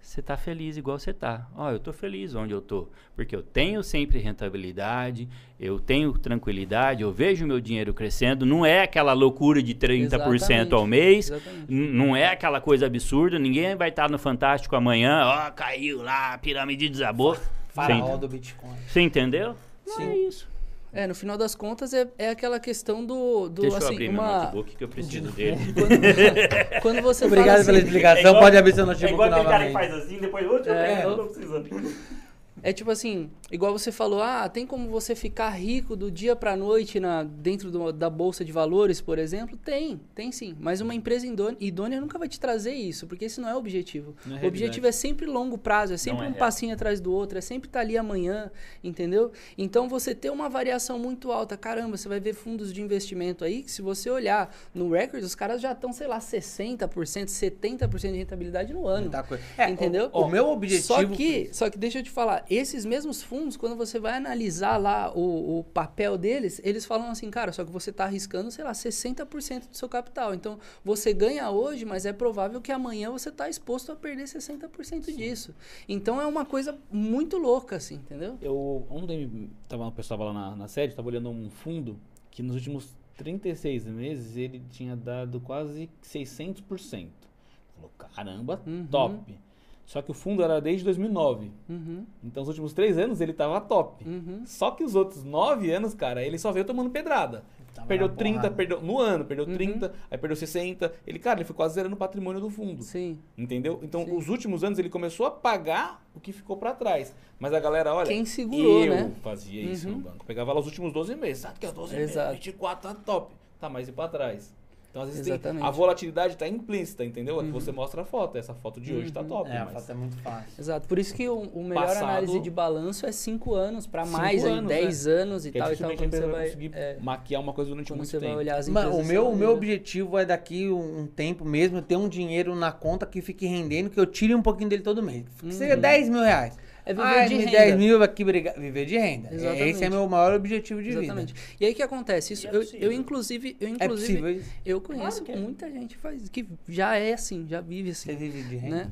você tá feliz igual você tá. Ó, eu tô feliz onde eu tô, porque eu tenho sempre rentabilidade, eu tenho tranquilidade, eu vejo meu dinheiro crescendo, não é aquela loucura de 30% ao mês, Exatamente. não é aquela coisa absurda, ninguém vai estar no Fantástico amanhã, ó, caiu lá, a pirâmide desabou. Faraó do Bitcoin. Você entendeu? Não Sim. é isso. É, no final das contas é, é aquela questão do, do Deixa eu assim, abrir meu uma notebook que eu preciso dele. *laughs* quando, quando você Obrigado fala pela assim, explicação. Pode abrir seu É notebook igual aquele cara que novamente. faz assim, depois outro, É, eu eu- tô precisando. É tipo assim, igual você falou, ah, tem como você ficar rico do dia pra noite na, dentro do- da bolsa de valores, por exemplo? Tem, tem sim. Mas uma empresa idônea, nunca vai te trazer isso, porque esse não é o objetivo. Não é o objetivo é sempre longo prazo, é sempre é um real. passinho atrás do outro, é sempre estar ali amanhã, entendeu? Então você ter uma variação muito alta, caramba, você vai ver fundos de investimento aí que se você olhar no record, os caras já estão, sei lá, 60%, 70% de rentabilidade no ano. Muita coisa. É, Entendeu? O, o meu objetivo. Só que, só que deixa eu te falar, esses mesmos fundos, quando você vai analisar lá o, o papel deles, eles falam assim, cara, só que você está arriscando, sei lá, 60% do seu capital. Então, você ganha hoje, mas é provável que amanhã você está exposto a perder 60% disso. Então, é uma coisa muito louca, assim, entendeu? Eu ontem tava, o pessoal lá na, na sede, tava olhando um fundo que nos últimos 36 meses ele tinha dado quase 600%. Falou, caramba, Uhum. top. Só que o fundo era desde 2009. Uhum, Então, os últimos três anos ele tava top. uhum. Só que os outros nove anos, cara, ele só veio tomando pedrada. Tava perdeu na 30, porrada. perdeu no ano, perdeu Uhum. 30, aí perdeu 60. Ele, cara, ele foi quase zerando o patrimônio do fundo. Sim. Entendeu? Então, Sim. os últimos anos ele começou a pagar o que ficou pra trás. Mas a galera, olha. Quem segurou, eu né? fazia isso Uhum. no banco. Pegava lá os últimos 12 meses. Sabe que é os 12 meses? Exato. 24 tá top. Tá, mas e pra trás? Então, às vezes, tem- a volatilidade tá implícita, entendeu? É que você mostra a foto. Essa foto de hoje tá Uhum. top. É, a mas... foto é muito fácil. Exato. Por isso que o, o melhor Passado- análise de balanço é 5 anos para mais, aí, anos, 10 anos e Que tal. é E tal a quando você vai conseguir é, maquiar uma coisa durante muito você vai tempo. olhar as Mano, empresas. o meu, o meu né? objetivo é daqui um, um tempo mesmo ter um dinheiro na conta que fique rendendo, que eu tire um pouquinho dele todo mês. Que seja 10 mil reais. É viver Ah, de renda. 10 mil aqui, briga- viver de renda. É- Exatamente. Esse é meu maior objetivo de Exatamente. vida. E aí o que acontece? Isso, é eu, eu inclusive, eu É inclusive, possível isso? eu conheço que é. muita gente que faz que já é assim, já vive Você assim, vive de renda? né?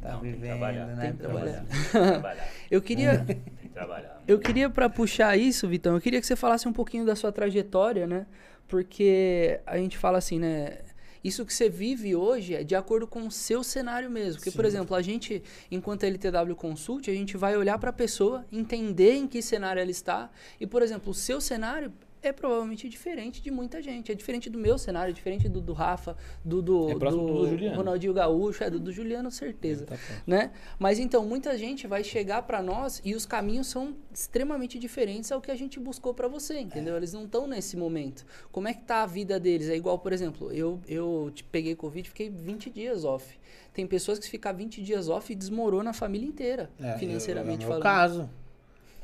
Tá Não, tem que vivendo, trabalhar, né? tem que trabalhar. Tem que trabalhar. Eu queria, Tem que trabalhar. eu queria para puxar isso, Vitão, eu queria que você falasse um pouquinho da sua trajetória, né? Porque a gente fala assim, né? Isso que você vive hoje é de acordo com o seu cenário mesmo. Porque, por Sim. exemplo, a gente, enquanto LTW Consult, a gente vai olhar para a pessoa, entender em que cenário ela está. E, por exemplo, o seu cenário é provavelmente diferente de muita gente. É diferente do meu cenário, é diferente do, do Rafa, do, do, É do Juliano. Ronaldinho Gaúcho, é do, do Juliano, certeza Tá bom. né? Mas então, muita gente vai chegar para nós e os caminhos são extremamente diferentes ao que a gente buscou para você, entendeu? Eles não estão nesse momento. Como é que tá a vida deles? É igual, por exemplo, eu eu te- peguei covid, fiquei 20 dias off. Tem pessoas que ficam 20 dias off e desmorona a família inteira, É, financeiramente é o meu falando. caso.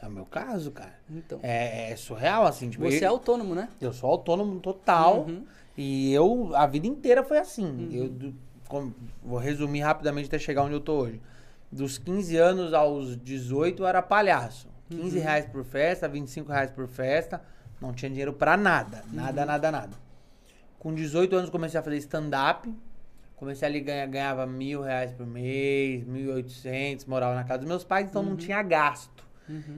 É o meu caso, cara. Então, É, é surreal, assim. Tipo, você é eu, autônomo, né? eu sou autônomo total. Uhum. E eu, a vida inteira foi assim. Eu do- com- vou resumir rapidamente até chegar onde eu tô hoje. Dos 15 anos aos 18 eu era palhaço. 15 reais por festa, 25 reais por festa. Não tinha dinheiro pra nada. Nada, nada, nada. Com 18 anos comecei a fazer stand-up. Comecei ali, ganha, ganhava mil reais por mês, mil e oitocentos, morava na casa dos meus pais, então não tinha gasto.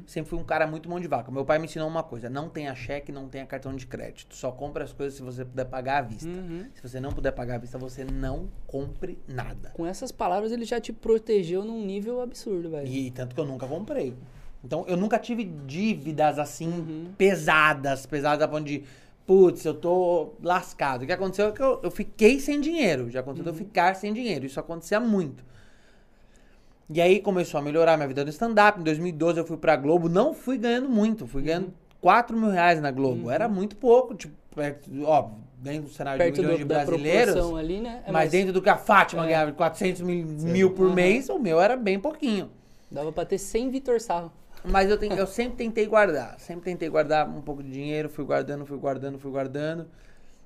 Sempre fui um cara muito mão de vaca. Meu pai me ensinou uma coisa: não tenha cheque, não tenha cartão de crédito. Só compre as coisas se você puder pagar à vista. Uhum. Se você não puder pagar à vista, você não compre nada. Com essas palavras, ele já te protegeu num nível absurdo, velho. E tanto que eu nunca comprei. Então, eu nunca tive dívidas assim, Uhum. pesadas, pesadas a ponto de, putz, eu tô lascado. O que aconteceu é que eu, eu fiquei sem dinheiro. Já aconteceu Uhum. eu ficar sem dinheiro. Isso acontecia muito. E aí começou a melhorar minha vida no stand-up. Em 2012 eu fui pra Globo. Não fui ganhando muito. Fui ganhando Uhum. 4 mil reais na Globo. Era muito pouco. Tipo, perto, óbvio, dentro do cenário Perto de milhões do, de brasileiros. ali, né? É mas dentro do que a Fátima É. ganhava de 400 mil, mil por Aham. mês, o meu era bem pouquinho. Dava pra ter 100 Vitor Sarro. Mas eu, ten- eu sempre tentei guardar. Sempre tentei guardar um pouco de dinheiro, fui guardando, fui guardando, fui guardando.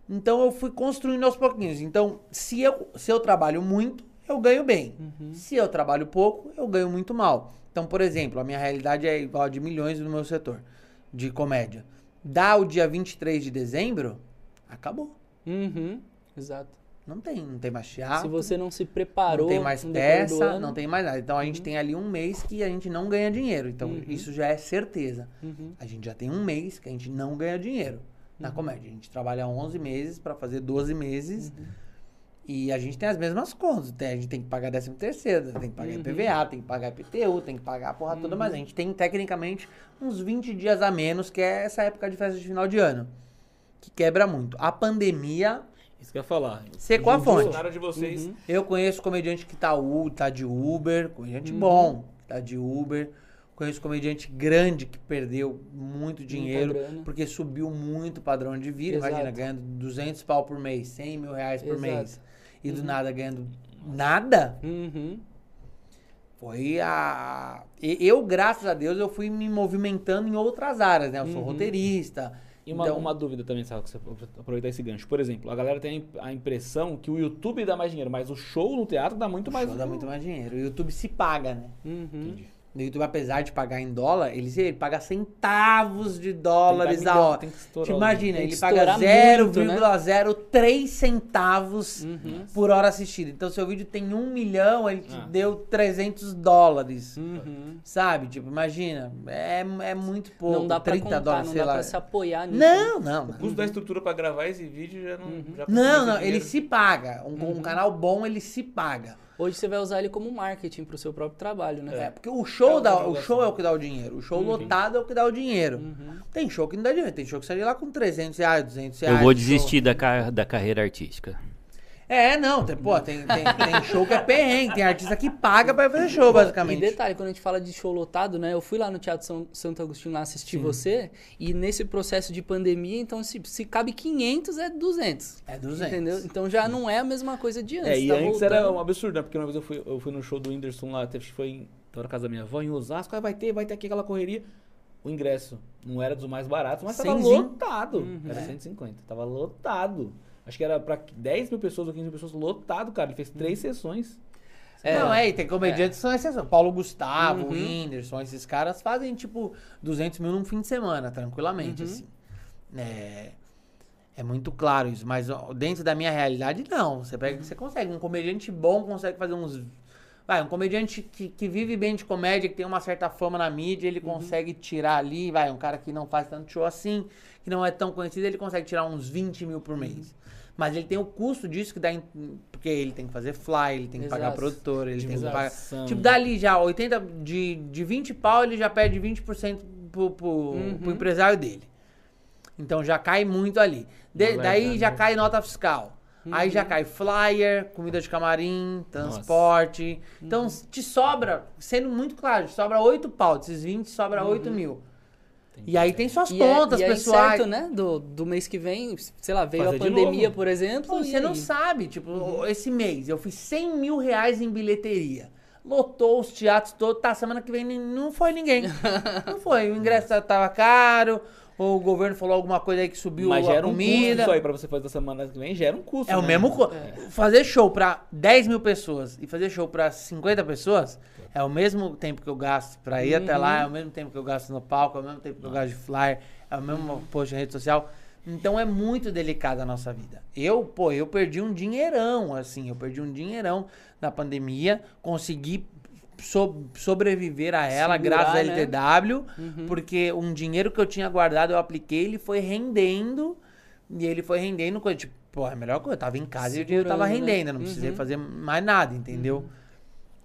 Então eu fui construindo aos pouquinhos. Então, se eu, se eu trabalho muito, eu ganho bem. Se eu trabalho pouco, eu ganho muito mal. Então, por exemplo, a minha realidade é igual a de milhões no meu setor de comédia. Dá o dia 23 de dezembro, acabou. Uhum. Exato. Não tem, não tem mais teatro. Se você não se preparou. Não tem mais peça, não tem mais nada. Então a gente tem ali um mês que a gente não ganha dinheiro. Então Uhum. isso já é certeza. Uhum. A gente já tem um mês que a gente não ganha dinheiro na comédia. A gente trabalha 11 meses para fazer 12 meses. Uhum. E a gente tem as mesmas contas. Tem- A gente tem que pagar 13 terceiro, tem que pagar Uhum. IPVA, tem que pagar IPTU, tem que pagar a porra toda, mas a gente tem tecnicamente uns 20 dias a menos, que é essa época de festa de final de ano. Que quebra muito. A pandemia Isso que eu ia falar. Secou a O fonte. de vocês. Uhum. eu conheço comediante que tá, U, tá de Uber, comediante Uhum. bom, que tá de Uber. Conheço comediante grande que perdeu muito dinheiro porque subiu muito o padrão de vida. Exato. Imagina, ganhando 200 pau por mês, 100 mil reais por Exato. mês. E do nada ganhando nada. Uhum. Foi a. Eu, graças a Deus, eu fui me movimentando em outras áreas, né? Eu sou Uhum. roteirista. E uma, então, uma dúvida também, sabe, que você aproveitar esse gancho. Por exemplo, a galera tem a impressão que o YouTube dá mais dinheiro, mas o show no teatro dá muito mais show dá muito mais dinheiro. O YouTube se paga, né? Uhum. O YouTube, apesar de pagar em dólar, ele, ele paga centavos de dólares a hora. tem que estourar o- imagina, ele paga estourar muito, né? 0,03 centavos Uhum. por hora assistida. Então, seu vídeo tem um milhão, ele te Ah. deu 300 dólares. Uhum. Sabe? Tipo, imagina. É, é muito pouco. não dá pra 30 contar, dólares, não sei dá lá. pra se apoiar nisso. né? Não, não. O não. custo da estrutura pra gravar esse vídeo já não. Uhum. já Não, não, ele se paga. Um, um canal bom, ele se paga. Hoje você vai usar ele como marketing pro seu próprio trabalho, né? É, porque o show, É dá, o show é o que dá o dinheiro. O show lotado é o que dá o dinheiro. Uhum. Tem show que não dá dinheiro. Tem show que sai de lá com 300 reais, 200 Eu reais. vou show. desistir da, ca- da carreira artística. É, não. Tem, pô, tem, tem, tem show que é perrengue. Tem artista que paga pra fazer show, E basicamente. detalhe, quando a gente fala de show lotado, né? Eu fui lá no Teatro São, Santo Agostinho lá assistir você, e nesse processo de pandemia, então se, se cabe 500 é 200. É 200. Entendeu? Então já não é a mesma coisa de antes. É, e tá antes voltando. era um absurdo, né? Porque uma vez eu fui, eu fui no show do Whindersson lá, até foi em, tava na casa da minha avó, em Osasco, aí vai ter, vai ter aqui aquela correria. O ingresso não era dos mais baratos, mas tava Cenzinho. lotado. Uhum. Era 150, tava lotado. Acho que era pra 10 mil pessoas ou 15 mil pessoas, lotado, cara. Ele fez três sessões. É. Não, é, e tem comediantes que são exceção. Paulo Gustavo, Uhum. Whindersson, esses caras fazem, tipo, 200 mil num fim de semana, tranquilamente, Uhum. assim. É, é muito claro isso, mas dentro da minha realidade, não. Você pega, você consegue. Um comediante bom consegue fazer uns... Vai, um comediante que, que vive bem de comédia, que tem uma certa fama na mídia, ele consegue tirar ali, vai, um cara que não faz tanto show assim, que não é tão conhecido, ele consegue tirar uns 20 mil por mês. Mas ele tem o custo disso que dá. em- porque ele tem que fazer fly, ele tem que pagar Exato. produtor, ele tem que pagar. Tipo, dali já 80 de, de 20 pau, ele já perde 20% pro, pro, Uhum. pro empresário dele. Então já cai muito ali. De- Não daí já né? cai nota fiscal. Aí Uhum. já cai flyer, comida de camarim, transporte. Então Uhum. te sobra, sendo muito claro, te sobra 8 pau. Desses 20 sobra 8 mil. E aí tem suas E contas é, e pessoais. certo, né? Do, do mês que vem, sei lá, veio Fazer a de pandemia, por exemplo. Pô, você não aí? sabe, tipo, esse mês eu fiz 100 mil reais em bilheteria. Lotou os teatros todos, tá, semana que vem não foi ninguém. *laughs* não foi, o ingresso tava caro, ou o governo falou alguma coisa aí que subiu Mas já a era um custo comida. isso aí pra você fazer da semana que vem, já era um custo. é o né? mesmo... co- Fazer show pra 10 mil pessoas e fazer show pra 50 pessoas é o mesmo tempo que eu gasto pra ir até lá, é o mesmo tempo que eu gasto no palco, é o mesmo tempo que eu gasto de flyer, é é o mesmo post na rede social. Então é muito delicada a nossa vida. Eu, pô, eu perdi um dinheirão, assim, eu perdi um dinheirão na pandemia, consegui so- sobreviver a ela Segurar, graças à né? LTW, Uhum. porque um dinheiro que eu tinha guardado eu apliquei, ele foi rendendo e ele foi rendendo coisa, tipo, pô, é a melhor coisa, eu tava em casa e o dinheiro tava Segurando, né? rendendo, eu não precisei Uhum. fazer mais nada, entendeu?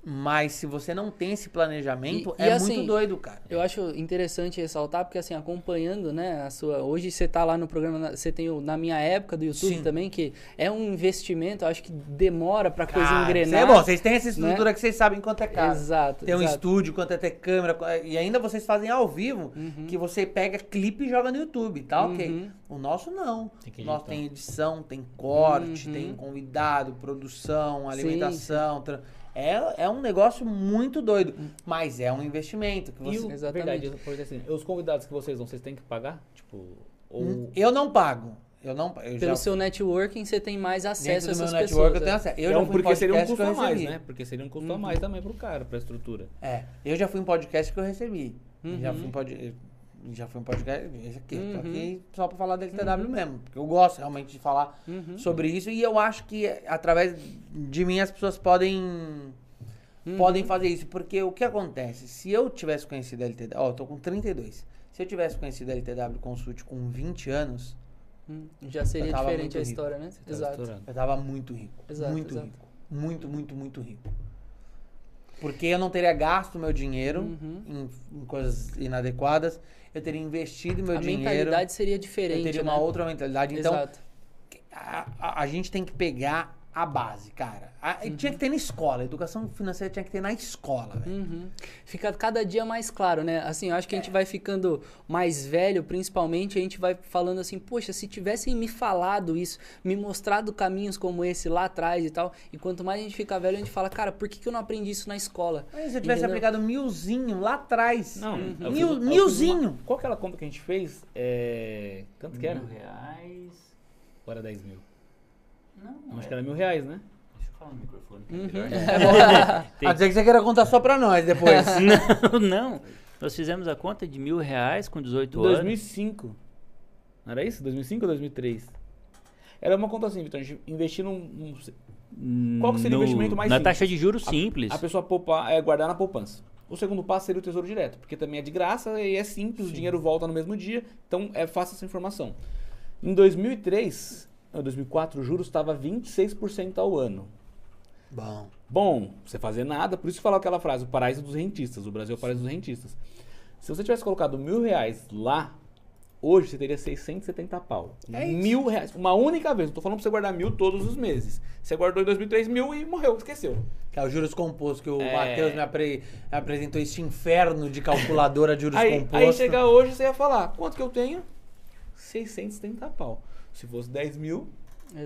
Mas se você não tem esse planejamento, E- e é assim, muito doido, cara. Eu acho interessante ressaltar, porque assim, acompanhando, né, a sua. Hoje você tá lá no programa, você tem o Na Minha Época do YouTube Sim. também, que é um investimento, eu acho que demora pra coisa Cara, engrenar. É bom, vocês têm essa estrutura que vocês sabem quanto é caro. Exato. Tem um exato. estúdio, quanto é ter câmera, e ainda vocês fazem ao vivo, Uhum. que você pega clipe e joga no YouTube, tá ok. Uhum. O nosso não. Tem que o nosso tem edição, tem corte, Uhum. tem convidado, produção, Sim, alimentação. É, é um negócio muito doido, mas é um investimento. Que você... o, Exatamente. verdade, assim, os convidados que vocês vão, vocês têm que pagar? Tipo, ou... Eu não pago. Eu não eu Pelo já, seu networking, você tem mais acesso dentro a essas pessoas. eu tenho é. acesso. Eu é já fui em porque seria um podcast custo a mais, né? Porque seria um custo Uhum. a mais também pro cara, pra estrutura. É, eu já fui em podcast que eu recebi. Já Uhum. fui em pod... já fui em podcast. Esse aqui, Uhum. aqui só pra falar da LTW mesmo. Porque eu gosto realmente de falar Uhum. sobre isso. E eu acho que através de mim as pessoas podem. Uhum. Podem fazer isso. Porque o que acontece? Se eu tivesse conhecido a LTW. Ó, eu tô com 32. Se eu tivesse conhecido a LTW Consult com 20 anos, Hum, Já seria diferente a rico. história, né? Tá Exato. eu tava muito rico. Exato, muito exato. rico. Muito, muito, muito rico. Porque eu não teria gasto meu dinheiro Uhum. em, em coisas inadequadas. Eu teria investido meu A dinheiro. mentalidade seria eu diferente. teria né? uma outra mentalidade. Então, Exato. a, a- a gente tem que pegar a base, cara. A- Tinha que ter na escola. A educação financeira tinha que ter na escola, velho. Uhum. Fica cada dia mais claro, né? Assim, eu acho que a gente vai ficando mais velho, principalmente, a gente vai falando assim, poxa, se tivessem me falado isso, me mostrado caminhos como esse lá atrás e tal, e quanto mais a gente fica velho, a gente fala, cara, por que, que eu não aprendi isso na escola? Mas se eu tivesse Entendeu? aplicado milzinho lá atrás. Não, fiz- Mil, fiz milzinho. uma- Qual aquela conta que a gente fez? É... Quanto que era? Mil reais. Era 10 mil? Não, Não, acho é. que era mil reais, né? Deixa eu falar no microfone. que é Uhum. né? Bom. *laughs* A dizer que você queira contar só pra nós depois. *laughs* Não, não. Nós fizemos a conta de mil reais com 18 anos. 2005. Não era isso? 2005 ou 2003? Era uma conta assim, Vitor. A gente investir num... num- Qual que seria o No- investimento mais Na simples? taxa de juros simples. A pessoa poupar, é, guardar na poupança. O segundo passo seria o tesouro direto, porque também é de graça e é simples, o dinheiro volta no mesmo dia, então é fácil essa informação. Em 2003, não, 2004, o juros estava 26% ao ano. Bom. Bom, você fazer nada, por isso que fala aquela frase, o paraíso dos rentistas, o Brasil é o paraíso dos rentistas. Se você tivesse colocado mil reais lá, hoje você teria 670 pau. É mil reais, uma única vez, não tô falando pra você guardar mil todos os meses. Você guardou em 2003 mil e morreu, esqueceu. Que é o juros composto, que o É. Matheus me, apre- me apresentou esse inferno de calculadora de juros Aí, composto. aí chegar hoje, você ia falar, quanto que eu tenho? 670 pau. Se fosse 10 mil,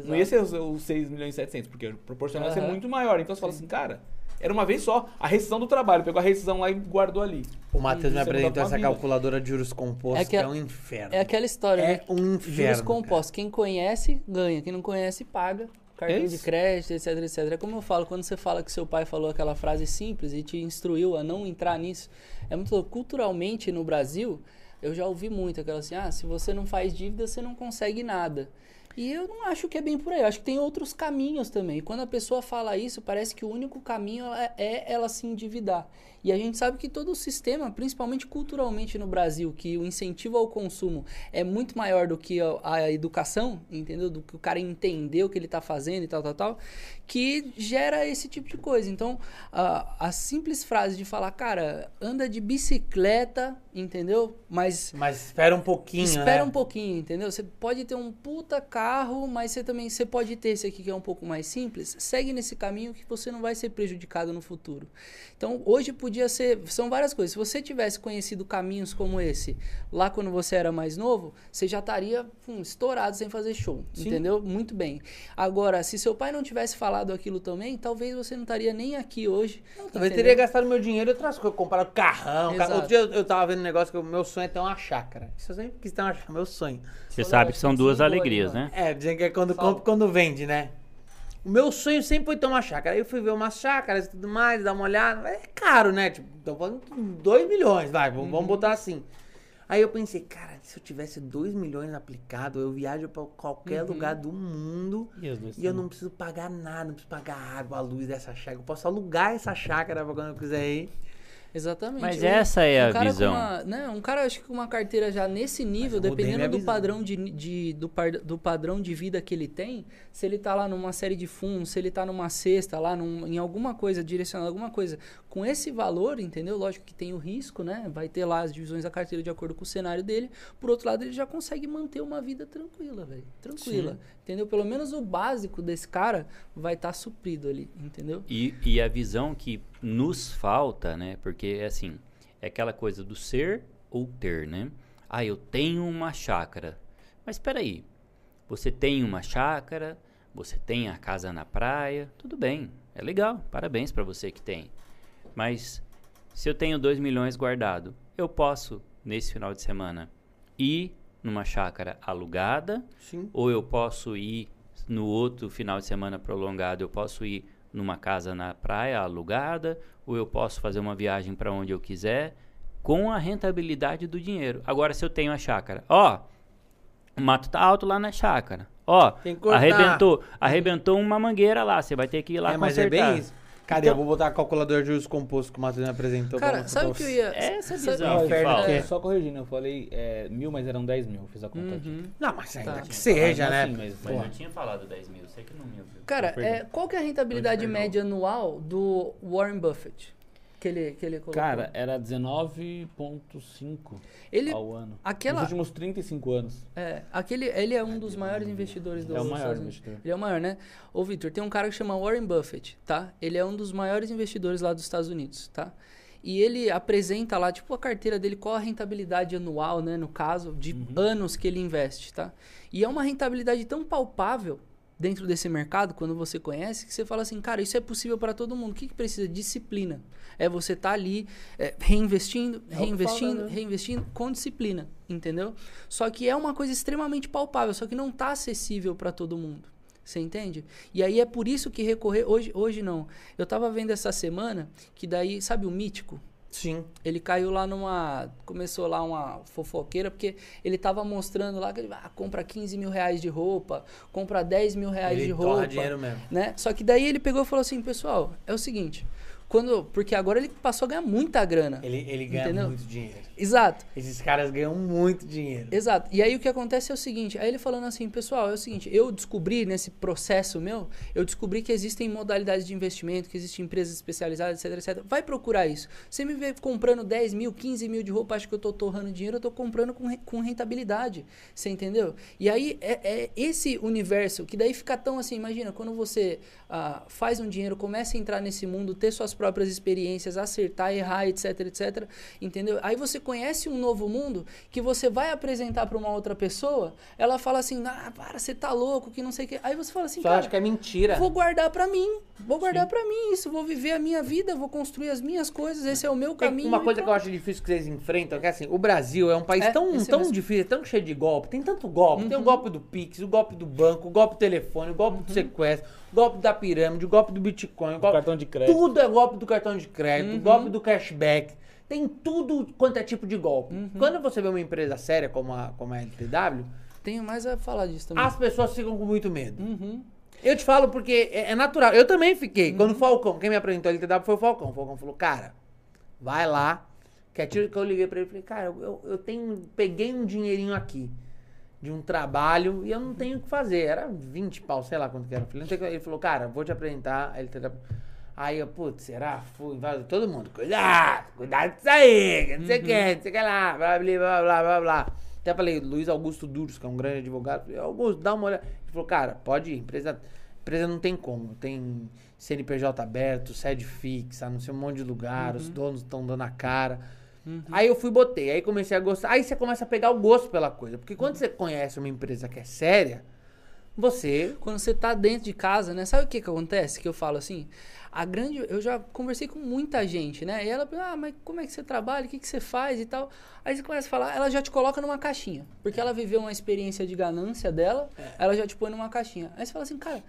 não ia ser os, os 6 milhões e 700, porque o proporcional ia ser muito maior. Então você fala assim, cara, era uma vez só. A rescisão do trabalho, pegou a rescisão lá e guardou ali. O Matheus me Você apresentou essa calculadora de juros compostos, É que, que é a- um inferno. É aquela história, É né? um Juros inferno. compostos. Quem conhece, ganha. Quem não conhece, paga. Cartão É de crédito, etc, etc. É como eu falo, quando você fala que seu pai falou aquela frase simples e te instruiu a não entrar nisso, é muito louco. Culturalmente, no Brasil, eu já ouvi muito aquela assim, ah, se você não faz dívida, você não consegue nada. E eu não acho que é bem por aí. Eu acho que tem outros caminhos também. E quando a pessoa fala isso, parece que o único caminho é- é ela se endividar. E a gente sabe que todo o sistema, principalmente culturalmente no Brasil, que o incentivo ao consumo é muito maior do que a, a educação, entendeu? Do que o cara entender o que ele está fazendo e tal, tal, tal, que gera esse tipo de coisa. Então, a, a simples frase de falar, cara, anda de bicicleta, entendeu? Mas Mas espera um pouquinho, Espera né? um pouquinho, entendeu? Você pode ter um puta carro, mas você também você pode ter esse aqui que é um pouco mais simples. Segue nesse caminho que você não vai ser prejudicado no futuro. Então, hoje podia ser, são várias coisas. Se você tivesse conhecido caminhos como esse lá quando você era mais novo, você já estaria hum, estourado sem fazer show, Sim. entendeu? Muito bem. Agora, se seu pai não tivesse falado aquilo também, talvez você não estaria nem aqui hoje. Talvez entendeu? teria gastado meu dinheiro em outras coisas, comprar um carrão. Exato. Outro dia eu, eu tava vendo um negócio que o meu sonho é ter uma chácara. Isso eu sempre quis ter uma chácara, meu sonho. Você Só sabe que são duas alegrias, né? É, dizem que é quando compra e quando vende, né? O meu sonho sempre foi ter uma chácara. Aí eu fui ver umas chácaras e tudo mais, dar uma olhada. É caro, né? Tipo, tô falando de 2 milhões, vai, vamos, Uhum. vamos botar assim. Aí eu pensei, cara, se eu tivesse 2 milhões aplicado, eu viajo pra qualquer Uhum. lugar do mundo E e eu não preciso pagar nada, não preciso pagar água, a luz dessa chácara. Eu posso alugar essa chácara pra quando eu quiser ir. Exatamente. Mas Um- essa é um a visão. uma- né, um cara, acho que com uma carteira já nesse nível, mudei dependendo do visão. padrão de, de- do, par- do padrão de vida que ele tem, se ele tá lá numa série de fundos, se ele tá numa cesta, lá num- em alguma coisa, direcionando alguma coisa, com esse valor, entendeu? Lógico que tem o risco, né? Vai ter lá as divisões da carteira de acordo com o cenário dele. Por outro lado, ele já consegue manter uma vida tranquila, velho. Tranquila. Entendeu? Pelo menos o básico desse cara vai estar suprido ali, entendeu? E, e a visão que nos falta, né? Porque é assim, é aquela coisa do ser ou ter, né? Ah, eu tenho uma chácara. Mas espera aí. Você tem uma chácara, você tem a casa na praia, tudo bem, é legal, parabéns para você que tem. Mas se eu tenho 2 milhões guardado, eu posso nesse final de semana ir numa chácara alugada Sim. ou eu posso ir no outro final de semana prolongado, eu posso ir numa casa na praia alugada, ou eu posso fazer uma viagem para onde eu quiser, com a rentabilidade do dinheiro. Agora, se eu tenho a chácara, ó, o mato tá alto lá na chácara, ó, arrebentou, arrebentou uma mangueira lá, você vai ter que ir lá é, mas é consertar. bem isso. Cadê? Então- eu vou botar a calculadora de uso composto que o Matheus me apresentou. Cara, sabe o pra que eu ia. Essa sabe- visão que é, falta. é, só corrigindo, eu falei é, mil, mas eram 10 mil, eu fiz a conta aqui. Uhum. Não, mas ainda Tá. que seja, né? sim, mas- Mas Pô. eu tinha falado 10 mil, você que não me ouviu. Cara, é, qual que é a rentabilidade média anual do Warren Buffett? Que ele, que ele colocou? Cara, era 19,5 ele, ao ano. aquela- Nos últimos 35 anos. é, aquele, ele é um dos maiores investidores do É o maior investidor. Ele é o maior, né? Ô, Victor, tem um cara que chama Warren Buffett, tá? Ele é um dos maiores investidores lá dos Estados Unidos, tá? E ele apresenta lá, tipo, a carteira dele, qual a rentabilidade anual, né? No caso, de Uhum. anos que ele investe, tá? E é uma rentabilidade tão palpável dentro desse mercado, quando você conhece, que você fala assim, cara, isso é possível para todo mundo. O que, que precisa? Disciplina. É você estar ali é, reinvestindo, É reinvestindo, fala, né? reinvestindo com disciplina, entendeu? Só que é uma coisa extremamente palpável, só que não está acessível para todo mundo. Você entende? E aí é por isso que recorrer hoje, hoje não. Eu tava vendo essa semana que daí, sabe o mítico? Sim. Ele caiu lá numa. Começou lá uma fofoqueira, porque ele tava mostrando lá que ele ah, compra 15 mil reais de roupa, compra 10 mil reais Ele de roupa. dinheiro mesmo. Né? Só que daí ele pegou e falou assim, pessoal, é o seguinte. Quando, porque agora ele passou a ganhar muita grana. Ele, ele ganha Entendeu? muito dinheiro. Exato. Esses caras ganham muito dinheiro. Exato. E aí o que acontece é o seguinte, aí ele falando assim, pessoal, é o seguinte, eu descobri nesse processo meu, eu descobri que existem modalidades de investimento, que existem empresas especializadas, etc, etc. Vai procurar isso. Você me vê comprando 10 mil, 15 mil de roupa, acho que eu tô torrando dinheiro, eu tô comprando com, com rentabilidade. Você entendeu? E aí é, é esse universo que daí fica tão assim, imagina, quando você ah, faz um dinheiro, começa a entrar nesse mundo, ter suas próprias experiências, acertar, errar, etc, etc, entendeu? Aí você conhece um novo mundo que você vai apresentar para uma outra pessoa, ela fala assim, ah, para, você tá louco, que não sei o que. Aí você fala assim, Só cara, acho que é mentira. vou guardar para mim, vou guardar para mim isso, vou viver a minha vida, vou construir as minhas coisas, esse é o meu Tem caminho. uma coisa que eu acho difícil que vocês enfrentam, que é assim, o Brasil é um país É, tão, esse tão mesmo. difícil, tão cheio de golpe, tem tanto golpe, tem o golpe do Pix, o golpe do banco, o golpe do telefone, o golpe do sequestro, o golpe da pirâmide, o golpe do Bitcoin, o golpe... cartão de crédito. Tudo é golpe do cartão de crédito, golpe do cashback, tem tudo quanto é tipo de golpe. Quando você vê uma empresa séria como a, como a LTW, Tenho mais a falar disso também. as pessoas ficam com muito medo. Uhum. Eu te falo porque é, é natural. Eu também fiquei. Quando o Falcão, quem me apresentou a LTW foi o Falcão. O Falcão falou, cara, vai lá. Que é tiro que eu liguei pra ele e falei, cara, eu, eu tenho. Peguei um dinheirinho aqui de um trabalho e eu não tenho o que fazer. Era 20 pau, sei lá quanto que era. Ele falou, cara, vou te apresentar a LTW. Aí eu, putz, será? Fui, todo mundo, cuidado, cuidado disso aí, que não sei o que, não sei o que lá, blá, blá, blá, blá, blá, blá. Até falei, Luiz Augusto Duros, que é um grande advogado, falei, Augusto, dá uma olhada. Ele falou, cara, pode ir, empresa, empresa não tem como, tem CNPJ aberto, sede fixa, não sei um monte de lugar, os donos estão dando a cara. Aí eu fui botei, aí comecei a gostar, aí você começa a pegar o gosto pela coisa, porque quando você conhece uma empresa que é séria, você Quando você tá dentro de casa, né? Sabe o que que acontece? Que eu falo assim, a grande, eu já conversei com muita gente, né? E ela, ah, mas como é que você trabalha? O que que você faz e tal? Aí você começa a falar, ela já te coloca numa caixinha, porque ela viveu uma experiência de ganância dela, ela já te põe numa caixinha. Aí você fala assim, cara,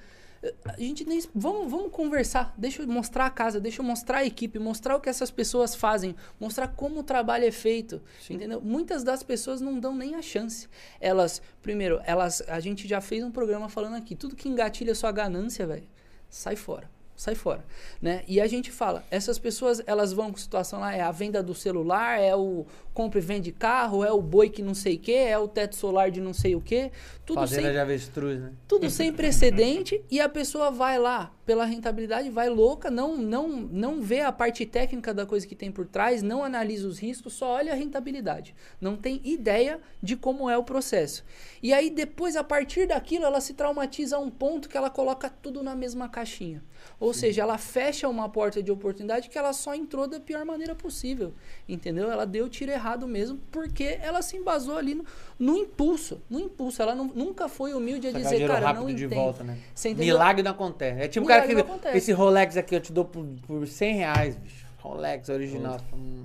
A gente nem. Vamos, vamos conversar. Deixa eu mostrar a casa, deixa eu mostrar a equipe, mostrar o que essas pessoas fazem, mostrar como o trabalho é feito. Entendeu? Muitas das pessoas não dão nem a chance. Elas, primeiro, elas. A gente já fez um programa falando aqui, tudo que engatilha sua ganância, velho, sai fora sai fora, né? E a gente fala, essas pessoas, elas vão com situação lá, é a venda do celular, é o compra e vende carro, é o boi que não sei o que, é o teto solar de não sei o que, tudo Fazenda sem, de avestruz, né? tudo sem *laughs* precedente e a pessoa vai lá pela rentabilidade, vai louca, não não não vê a parte técnica da coisa que tem por trás, não analisa os riscos, só olha a rentabilidade, não tem ideia de como é o processo. E aí depois a partir daquilo ela se traumatiza a um ponto que ela coloca tudo na mesma caixinha. Ou Sim. seja, ela fecha uma porta de oportunidade que ela só entrou da pior maneira possível. Entendeu? Ela deu tiro errado mesmo, porque ela se embasou ali no, no impulso. No impulso. Ela não, nunca foi humilde a Sacar dizer, cara, não de entendo. volta, né? Milagre não acontece. É tipo o cara que. Acontece. Esse Rolex aqui eu te dou por, por 100 reais, bicho. Rolex original. Hum.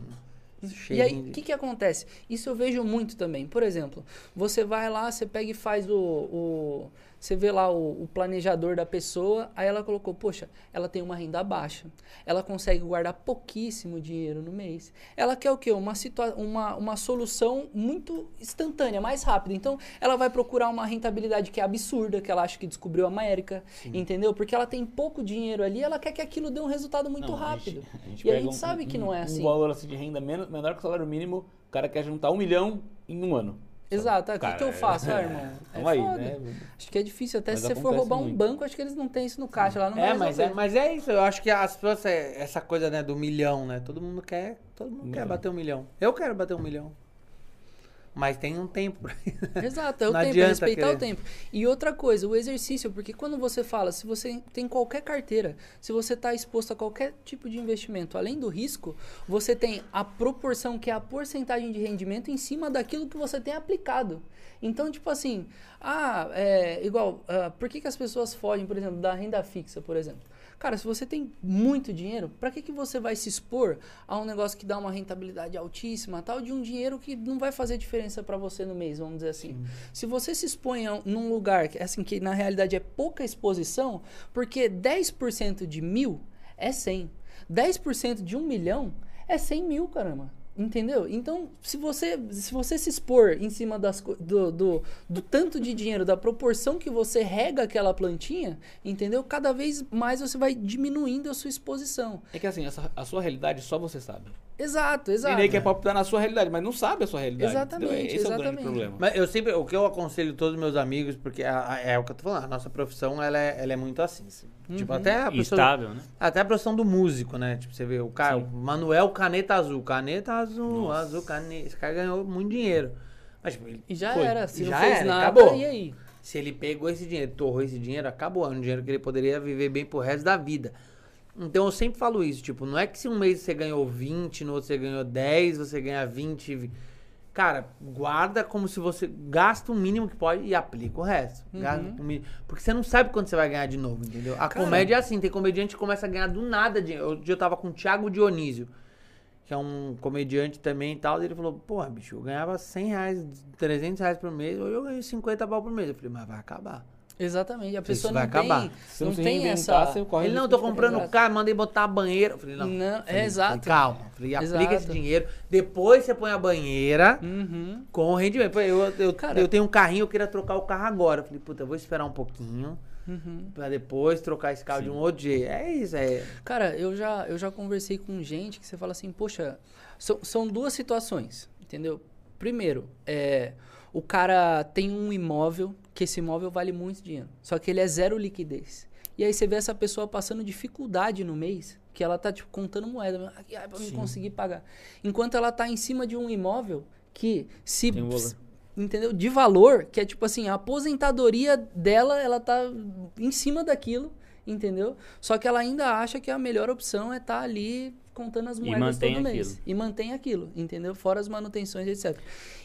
E aí, o que, que acontece? Isso eu vejo muito também. Por exemplo, você vai lá, você pega e faz o, o você vê lá o, o, planejador da pessoa, aí ela colocou, poxa, ela tem uma renda baixa, ela consegue guardar pouquíssimo dinheiro no mês. Ela quer o quê? Uma, uma, uma solução muito instantânea, mais rápida. Então, ela vai procurar uma rentabilidade que é absurda, que ela acha que descobriu a América, Sim. entendeu? Porque ela tem pouco dinheiro ali, ela quer que aquilo dê um resultado muito não, rápido. A gente, a gente e a gente um, sabe que não é assim. Um valor assim, de renda menor que o salário mínimo, o cara quer juntar um milhão em um ano. Exato, o que, que eu faço, é, irmão? É aí, né? Acho que é difícil, até mas se você for roubar muito. um banco, acho que eles não têm isso no caixa lá, não É, mas é, mas é isso, eu acho que as pessoas, é, essa coisa, né, do milhão, né? Todo mundo quer, todo mundo quer bater um milhão. Eu quero bater um milhão. Mas tem um tempo. Exato, é o tempo, é respeitar querer. o tempo. E outra coisa, o exercício, porque quando você fala, se você tem qualquer carteira, se você está exposto a qualquer tipo de investimento, além do risco, você tem a proporção, que é a porcentagem de rendimento em cima daquilo que você tem aplicado. Então, tipo assim, ah, é, igual, uh, por que, que as pessoas fogem, por exemplo, da renda fixa, por exemplo? Cara, se você tem muito dinheiro, para que, que você vai se expor a um negócio que dá uma rentabilidade altíssima, tal, de um dinheiro que não vai fazer diferença para você no mês, vamos dizer assim. Sim. Se você se expõe a, num lugar que, assim, que na realidade é pouca exposição, porque 10% de mil é 100. 10% de um milhão é 100 mil, caramba. Entendeu? Então, se você se, você se expor em cima das, do, do, do, tanto de dinheiro, da proporção que você rega aquela plantinha, entendeu? Cada vez mais você vai diminuindo a sua exposição. É que assim, essa, a sua realidade só você sabe. Exato, exato. E nem quer palpitar na sua realidade, mas não sabe a sua realidade. Exatamente, Esse exatamente. é o grande problema. Mas eu sempre, o que eu aconselho todos os meus amigos, porque é, é o que eu tô falando, a nossa profissão, ela é, ela é muito assim. assim. Uhum. Tipo, até a profissão, Estável, né? Até a profissão do músico, né? Tipo, você vê o cara, o Manuel Caneta Azul, Caneta Azul, Nossa. Azul, caneta. Esse cara ganhou muito dinheiro. Mas, tipo, ele, e já foi, era, se já não fez era, nada, acabou. e aí? Se ele pegou esse dinheiro, torrou esse dinheiro, acabou. É um dinheiro que ele poderia viver bem pro resto da vida. Então eu sempre falo isso, tipo, não é que se um mês você ganhou 20, no outro você ganhou 10, você ganha 20. Cara, guarda como se você gasta o mínimo que pode e aplica o resto. Uhum. porque você não sabe quando você vai ganhar de novo, entendeu? A Cara, comédia é assim, tem comediante que começa a ganhar do nada dinheiro. Hoje eu tava com o Thiago Dionísio, que é um comediante também e tal, e ele falou, porra, bicho, eu ganhava 100 reais, 300 reais por mês, hoje eu ganho 50 pau por mês. Eu falei, mas vai acabar. Exatamente. A pessoa Isso não vai acabar. tem, Se não não tem essa... você corre Ele não, tô comprando carro, mandei botar a banheira. Eu falei, não. Não, Falei, é exato. falei, calma. Falei, aplica Exato. esse dinheiro. Depois você põe a banheira Uhum. com o rendimento. Eu, eu, Cara- eu tenho um carrinho, eu queria trocar o carro agora. Eu falei, puta, eu vou esperar um pouquinho Uhum. pra depois trocar esse carro de um outro jeito. É isso, é. Cara, eu já, eu já conversei com gente que você fala assim, poxa, são, são duas situações, entendeu? Primeiro, é, o cara tem um imóvel, que esse imóvel vale muito dinheiro, só que ele é zero liquidez. E aí você vê essa pessoa passando dificuldade no mês, que ela tá tipo contando moeda, ah, pra me conseguir pagar. Enquanto ela tá em cima de um imóvel que se um entendeu? De valor, que é tipo assim, a aposentadoria dela, ela tá em cima daquilo, entendeu? Só que ela ainda acha que a melhor opção é estar ali contando as moedas todo mês. aquilo. E mantém aquilo, entendeu? Fora as manutenções, etc.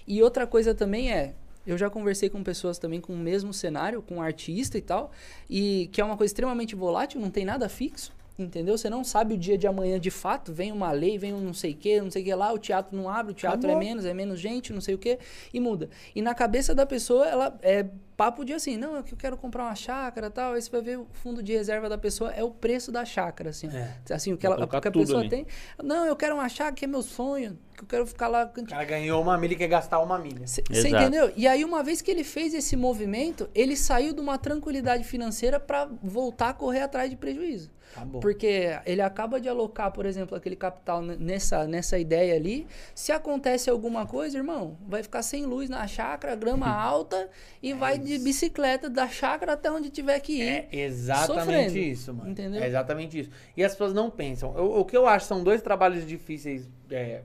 E outra coisa também é, eu já conversei com pessoas também com o mesmo cenário, com artista e tal, e que é uma coisa extremamente volátil, não tem nada fixo. Entendeu? Você não sabe o dia de amanhã de fato, vem uma lei, vem um não sei o que, não sei o que lá, o teatro não abre, o teatro Acabou. é menos, é menos gente, não sei o que, e muda. E na cabeça da pessoa, ela é papo de assim, não, é que eu quero comprar uma chácara e tal. Aí você vai ver o fundo de reserva da pessoa é o preço da chácara, assim. É. Assim, o que, ela, o que a pessoa ali. tem. Não, eu quero uma chácara que é meu sonho, que eu quero ficar lá. O cara ganhou uma milha e quer gastar uma milha. Você entendeu? E aí, uma vez que ele fez esse movimento, ele saiu de uma tranquilidade financeira para voltar a correr atrás de prejuízo. Tá. Porque ele acaba de alocar, por exemplo, aquele capital nessa, nessa ideia ali. Se acontece alguma coisa, irmão, vai ficar sem luz na chácara, grama *laughs* alta e vai de bicicleta da chácara até onde tiver que ir. É exatamente sofrendo, isso, mano. entendeu? É exatamente isso. E as pessoas não pensam. Eu- o que eu acho são dois trabalhos difíceis é,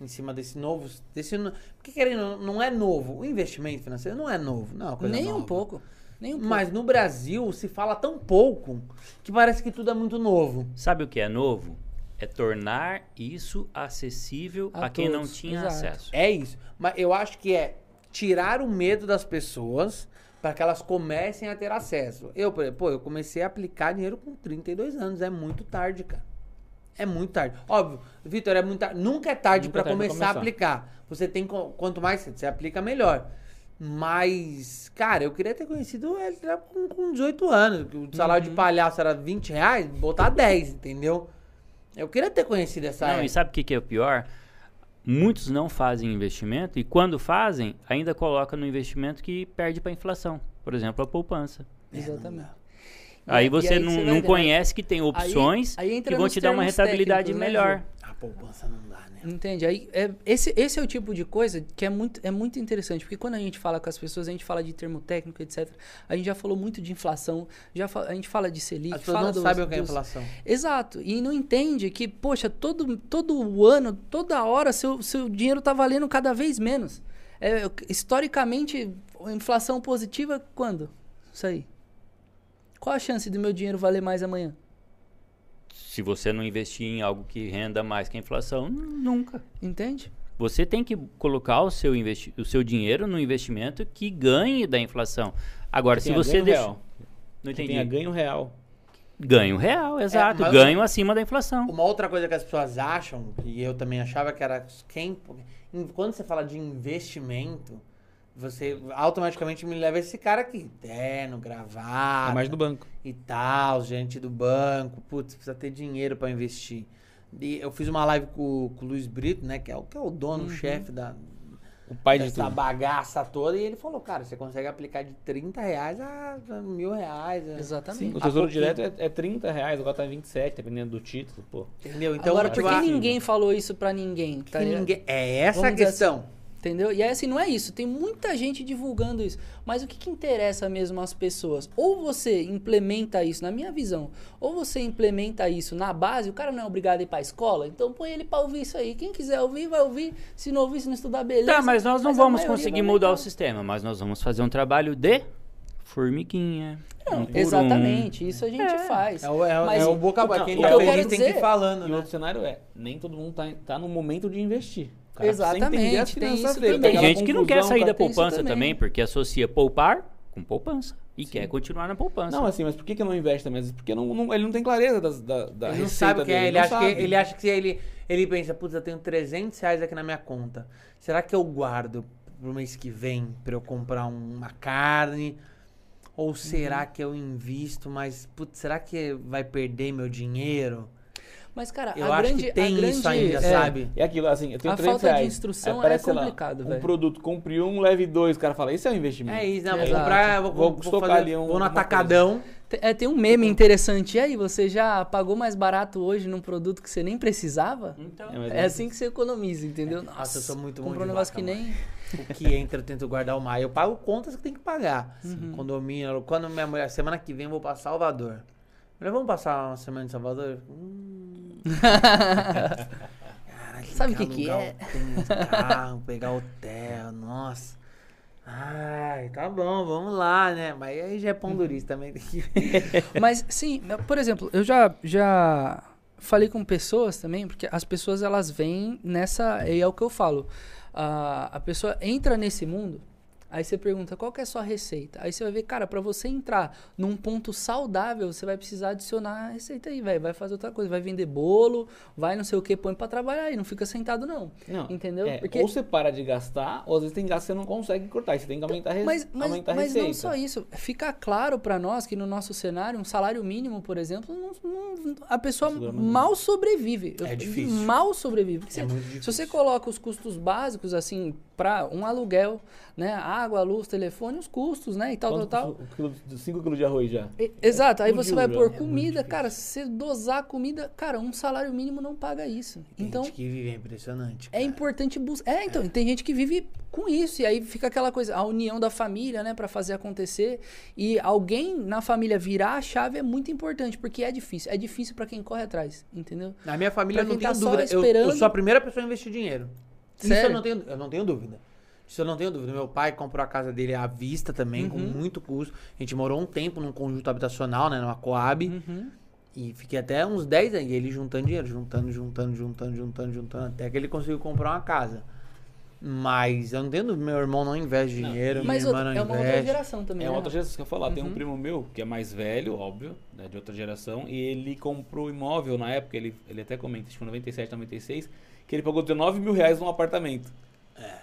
em cima desse novo. Desse, porque querendo, não é novo. O investimento financeiro não é novo. Não é Nem um nova. pouco. Nem um. Mas no Brasil se fala tão pouco que parece que tudo é muito novo. Sabe o que é novo? É tornar isso acessível A a, quem não tinha exato. acesso. É isso. Mas eu acho que é tirar o medo das pessoas para que elas comecem a ter acesso. Eu, por exemplo, pô, eu comecei a aplicar dinheiro com 32 anos. É muito tarde, cara. É muito tarde. Óbvio, Vitor, é muito tarde. Nunca é tarde Nunca para é tarde pra começar a começar. aplicar. Você tem quanto mais você aplica, melhor. Mas, cara, eu queria ter conhecido ele com, com 18 anos. O salário Uhum. de palhaço era 20 reais, botar 10, entendeu? Eu queria ter conhecido essa Não, época. e sabe o que, que é o pior? Muitos não fazem investimento e quando fazem, ainda coloca no investimento que perde para inflação. Por exemplo, a poupança. Exatamente. Aí você e não, vai não né? conhece que tem opções aí entra que vão te dar uma rentabilidade técnicos, né, melhor. Ju? A poupança não dá, né? Entende? Aí, é, esse, esse é o tipo de coisa que é muito, é muito interessante, porque quando a gente fala com as pessoas, a gente fala de termo técnico, etc. A gente já falou muito de inflação, já a gente fala de Selic, As pessoas fala não dos- sabem o que é inflação. Exato. E não entende que, poxa, todo, todo ano, toda hora, seu, seu dinheiro tá valendo cada vez menos. É, historicamente, inflação positiva, quando? Isso aí. Qual a chance do meu dinheiro valer mais amanhã? Se você não investir em algo que renda mais que a inflação, nunca. Entende? Você tem que colocar o seu, investi o seu dinheiro no investimento que ganhe da inflação. Agora, se Tenha você ganho deixa... real. Não Que entendi. tenha ganho real. Ganho real, exato. mas- Ganho acima da inflação. Uma outra coisa que as pessoas acham, e eu também achava que era quem. Quando você fala de investimento, você automaticamente me leva esse cara aqui, terno, gravata É mais do banco. e tal, gente do banco, putz, precisa ter dinheiro pra investir. E eu fiz uma live com, com o Luiz Brito, né, que é o, que é o dono, o chefe da, O pai de essa tudo. bagaça toda, e ele falou, cara, você consegue aplicar de 30 reais a mil reais. a- Exatamente. O Há tesouro direto é, é 30 reais, agora tá 27, dependendo do título, pô. Entendeu? Então, Agora, por tipo, que a- ninguém falou isso pra ninguém? que tá ninguém- É essa a Vamos dizer questão. Entendeu? E aí, assim, não é isso. Tem muita gente divulgando isso. Mas o que, que interessa mesmo às pessoas? Ou você implementa isso, na minha visão, ou você implementa isso na base, o cara não é obrigado a ir pra escola, então põe ele pra ouvir isso aí. Quem quiser ouvir, vai ouvir. Se não ouvir, se não estudar, beleza. Tá, mas nós não a vamos conseguir mudar o sistema, mas nós vamos fazer um trabalho de formiguinha. Não, um exatamente. Isso a gente faz. É o, é, o- Mas é o boca a boca. o tá que eu quero tem que ir falando, E né? outro cenário é, nem todo mundo tá, tá no momento de investir. Cara precisa Exatamente, entender as tem finanças isso dele. Tem gente que não quer sair da poupança também. também, porque associa poupar com poupança e quer continuar na poupança. Não, assim, mas por que, que não investe vezes Porque não, não- ele não tem clareza das, da, da Ele não receita sabe o que é. Ele não acha que, sabe. ele acha que se ele, ele pensa, putz, eu tenho 300 reais aqui na minha conta. Será que eu guardo pro mês que vem pra eu comprar uma carne? Ou será Uhum. que eu invisto, mas, putz, será que vai perder meu dinheiro? Mas, cara, Eu a acho grande, que tem a grande, isso ainda, é, sabe? É aquilo, assim, eu tenho A 300 falta de reais. instrução Aí aparece, é lá, complicado, Um velho. produto, compre um, leve dois. O cara fala, isso é um investimento. É isso, né? Vou Exato. comprar, vou, Vou vou, estocar fazer, ali um- vou no atacadão. É, tem um meme interessante. E aí, você já pagou mais barato hoje num produto que você nem precisava? Então, É, mas É assim que você economiza, entendeu? Nossa, eu sou muito bom Comprou um de negócio vaca, que nem. O que *laughs* entra, eu tento guardar o mais. Eu pago contas que tem que pagar. Uhum. Condomínio. Quando minha mulher, semana que vem eu vou pra Salvador. Mulher, vamos passar uma semana em Salvador? Hum. *laughs* Sabe o que que é? carro, pegar hotel, nossa. Ai, tá bom, vamos lá, né? Mas aí já é pão duríssimo também. *laughs* Mas, sim, por exemplo, eu já, já falei com pessoas também, porque as pessoas elas vêm nessa. E é o que eu falo. A, a pessoa entra nesse mundo Aí você pergunta qual que é a sua receita. Aí você vai ver, cara, para você entrar num ponto saudável, você vai precisar adicionar a receita aí, velho. Vai fazer outra coisa, vai vender bolo, vai não sei o que, põe para trabalhar e não fica sentado não. Não, Entendeu? é, Porque Ou você para de gastar, ou às vezes tem gasto que você não consegue cortar. Você tem que aumentar a, re... mas, mas, aumentar a mas receita. não só isso. Fica claro para nós que no nosso cenário, um salário mínimo, por exemplo, não- não- a pessoa mal sobrevive. É difícil. Mal sobrevive. É se difícil. você coloca os custos básicos, assim, para um aluguel, né? Água, luz, telefone, os custos, né? E tal, Quanto tal, tal. custa o quilo- 5 quilos de arroz já. E- Exato, aí tudo você vai pôr. É comida, muito cara, se você dosar a comida, cara, um salário mínimo não paga isso. Tem Então, gente que vive, é impressionante. é cara. importante buscar. É, então, e tem gente que vive com isso, e aí fica aquela coisa, a união da família, né, Pra fazer acontecer. E alguém na família virar a chave é muito importante, porque é difícil. É difícil pra quem corre atrás, entendeu? Na minha família Pra não tenho tá só dúvida. Eu, eu sou a primeira pessoa a investir dinheiro. Isso Sério? eu não, tenho, eu não tenho dúvida. Isso eu não tenho dúvida. Meu pai comprou a casa dele à vista também, com Uhum. muito custo. A gente morou um tempo num conjunto habitacional, né? Numa Coab. Uhum. E fiquei até uns 10 anos. E ele juntando dinheiro, juntando, juntando, juntando, juntando, juntando. Até que ele conseguiu comprar uma casa. Mas eu não tenho dúvida. Meu irmão não investe Não, dinheiro, Mas minha irmã outra- não é uma outra investe. geração também, É né? outra geração que eu ia falar. Tem um Uhum. primo meu, que é mais velho, óbvio, né, de outra geração, e ele comprou imóvel na época, ele, ele até comenta, tipo 97, 96, que ele pagou 19 mil reais num apartamento. É.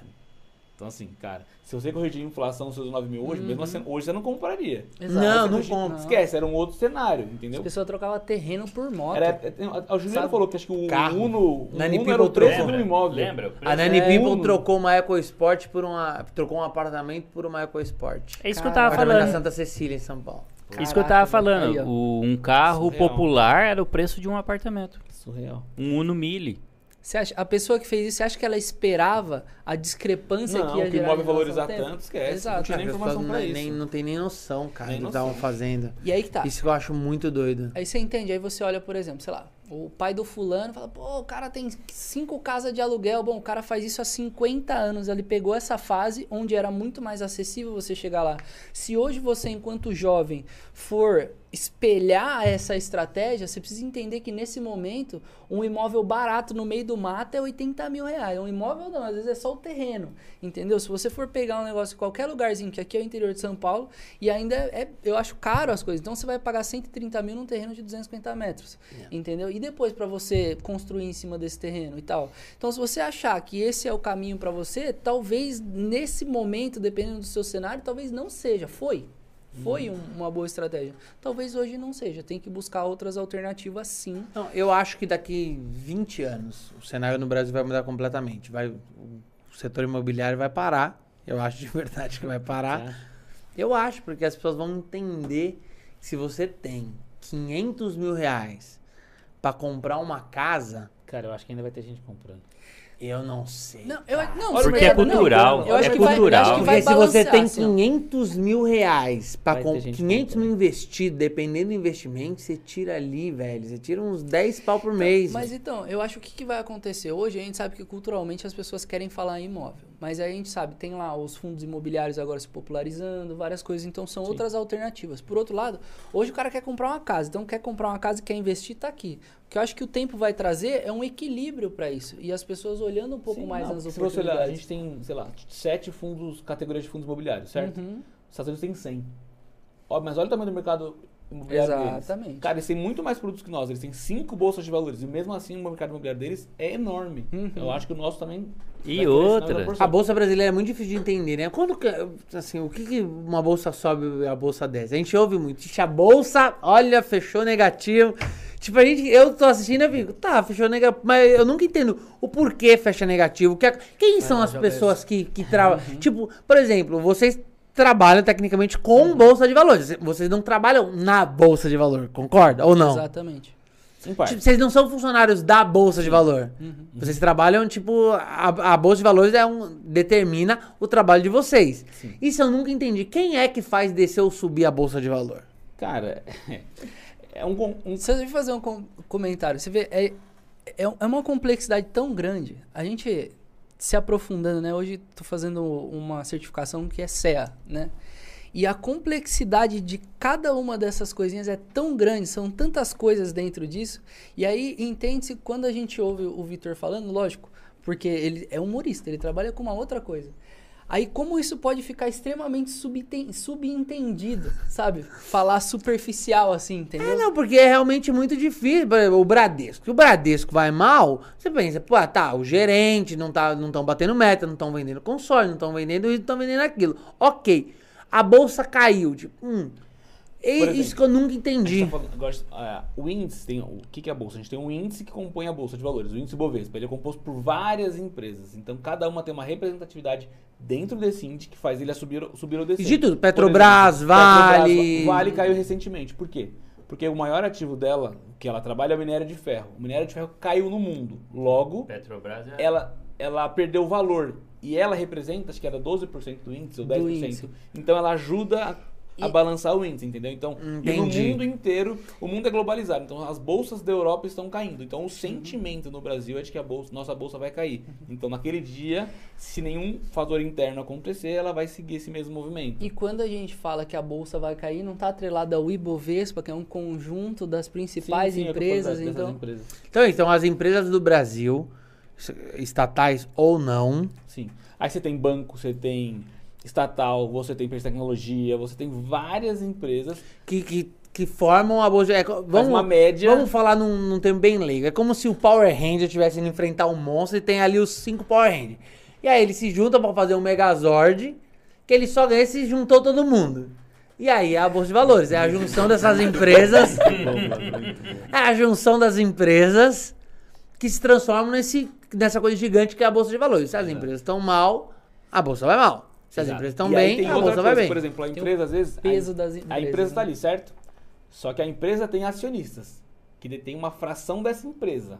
Então assim, cara, se você corrigir a inflação dos seus 9 mil hoje, mesmo assim, hoje você não compraria. Exato. Não, não compro. Esquece, era um outro cenário, As entendeu? pessoas trocavam terreno por moto. Era, é, tem- a Juliana falou que acho que o Carro. Uno, o Nani Uno era o People preço trocou. do imóvel. Lembra? A Nani É, People Uno. trocou uma EcoSport por uma. Trocou um apartamento por uma EcoSport. É isso que eu Caraca. tava Apartamento na falando. Santa Cecília, em São Paulo. Isso que eu tava Caraca, falando. Aí. O- um carro Surreal. popular era o preço de um apartamento. Surreal. Um Uno Mille. Você acha, a pessoa que fez isso, você acha que ela esperava a discrepância Não, que ia que o gerar imóvel valorizar tanto, esquece. Exato. Não tinha nem informação pra nem, isso. nem- não tem nem noção, cara, Nem do que estavam fazendo. E aí que tá. Isso que eu acho muito doido. Aí você entende, aí você olha, por exemplo, sei lá, o pai do fulano fala, pô, o cara tem cinco casas de aluguel, bom, o cara faz isso há 50 anos, ele pegou essa fase onde era muito mais acessível você chegar lá. Se hoje você, enquanto jovem, for espelhar essa estratégia, você precisa entender que nesse momento, um imóvel barato no meio do mato é 80 mil reais. Um imóvel não, às vezes é só o terreno, entendeu? Se você for pegar um negócio em qualquer lugarzinho, que aqui é o interior de São Paulo, e ainda é, eu acho caro as coisas, então você vai pagar 130 mil num terreno de 250 metros, entendeu? E depois para você construir em cima desse terreno e tal. Então se você achar que esse é o caminho para você, talvez nesse momento, dependendo do seu cenário, talvez não seja. Foi. Foi um- uma boa estratégia. Talvez hoje não seja. Tem que buscar outras alternativas sim. Não, eu acho que daqui 20 anos o cenário no Brasil vai mudar completamente. Vai, o setor imobiliário vai parar. Eu acho de verdade que vai parar. Tá? Eu acho, porque as pessoas vão entender que se você tem 500 mil reais pra comprar uma casa, Cara, eu acho que ainda vai ter gente comprando. Eu não sei. Não, eu, não, Porque você- é cultural, não, eu acho é que vai- cultural. acho que vai Porque se você tem assim, ó. 500 mil reais Vai gente 500 mil investido, dependendo do investimento, você tira ali, velho. Você tira uns 10 pau por mês. Mas então, eu acho que o que, que vai acontecer hoje, a gente sabe que culturalmente as pessoas querem falar em imóvel. Mas aí a gente sabe, tem lá os fundos imobiliários agora se popularizando, várias coisas, então são outras alternativas. Por outro lado, hoje o cara quer comprar uma casa, então quer comprar uma casa e quer investir, tá aqui. O que eu acho que o tempo vai trazer é um equilíbrio para isso. E as pessoas olhando um pouco Sim, mais não, nas Se você olhar, a gente tem, sei lá, sete fundos, categorias de fundos imobiliários, certo? Uhum. Os Estados Unidos tem 100. Ó, mas olha o tamanho do mercado imobiliário deles. Exatamente. Cara, eles têm muito mais produtos que nós. Eles têm cinco bolsas de valores. E mesmo assim, o mercado imobiliário deles é enorme. Uhum. Eu acho que o nosso também... E outra? A bolsa brasileira é muito difícil de entender, né? Quando assim, o que, que uma bolsa sobe e a bolsa desce? A gente ouve muito. Ixi, A bolsa, olha, fechou negativo. Tipo, a gente, eu tô assistindo e fico, tá, fechou negativo. Mas eu nunca entendo o porquê fecha negativo. Que, quem são É, as pessoas que, que trabalham? Tipo, por exemplo, vocês trabalham tecnicamente com bolsa de valores. Vocês não trabalham na bolsa de valor, concorda? Ou não? Exatamente. Tipo, vocês não são funcionários da Bolsa de Valor. Vocês trabalham, tipo, a, a Bolsa de Valores é um, determina o trabalho de vocês. Isso eu nunca entendi. Quem é que faz descer ou subir a Bolsa de Valor? Cara, *laughs* é um... um Se eu fazer um com- comentário, você vê, é, é, é uma complexidade tão grande. A gente se aprofundando, né? Hoje tô fazendo uma certificação que é CEA, né? E a complexidade de cada uma dessas coisinhas é tão grande, são tantas coisas dentro disso. E aí entende-se quando a gente ouve o Vitor falando, lógico, porque ele é humorista, ele trabalha com uma outra coisa. Aí como isso pode ficar extremamente subentendido, sabe? Falar superficial assim, entendeu? É, não, porque é realmente muito difícil. Exemplo, o Bradesco. Se o Bradesco vai mal, você pensa, pô, tá, o gerente não tá, não estão batendo meta, não estão vendendo console, não estão vendendo isso, não estão vendendo aquilo. Ok. A bolsa caiu, tipo, hum. E- exemplo, isso que eu nunca entendi. tá falando- agora, ah, o índice tem. O que, que é a bolsa? A gente tem um índice que compõe a bolsa de valores, o índice Bovespa. Ele é composto por várias empresas. Então, cada uma tem uma representatividade dentro desse índice que faz ele subir, subir ou descer. De tudo, Petrobras, exemplo, Vale. Petrobras, Vale caiu recentemente. Por quê? Porque o maior ativo dela, que ela trabalha, é o minério de ferro. O minério de ferro caiu no mundo. Logo, Petrobras é... ela, ela perdeu valor. E ela representa, acho que era 12% do índice ou Do 10%. índice. Então ela ajuda a, a E- balançar o índice, entendeu? Então, e no mundo inteiro, o mundo é globalizado. Então as bolsas da Europa estão caindo. Então o sentimento no Brasil é de que a bolsa, nossa bolsa vai cair. Então naquele dia, se nenhum fator interno acontecer, ela vai seguir esse mesmo movimento. E quando a gente fala que a bolsa vai cair, não tá atrelada ao Ibovespa, que é um conjunto das principais Sim, sim, é empresas, então empresas. Então, então, as empresas do Brasil, estatais ou não, Sim. Aí você tem banco, você tem estatal, você tem empresa de tecnologia, você tem várias empresas. que, que, que formam a bolsa. É, vamos, uma média. Vamos falar num, num termo bem leigo. É como se o Power Ranger estivesse indo enfrentar um monstro e tem ali os cinco Power Rangers. E aí eles se juntam pra fazer um Megazord, que ele só ganha se juntou todo mundo. E aí é a Bolsa de Valores, é a junção dessas empresas. *laughs* é a junção das empresas que se transformam nesse, nessa coisa gigante que é a Bolsa de Valores. Se as empresas estão mal, a Bolsa vai mal. Se as Exato. empresas estão bem, tem a Bolsa vai bem. Por exemplo, a empresa, às vezes. peso a, das A empresas, empresa está né? ali, certo? Só que a empresa tem acionistas, que detém uma fração dessa empresa.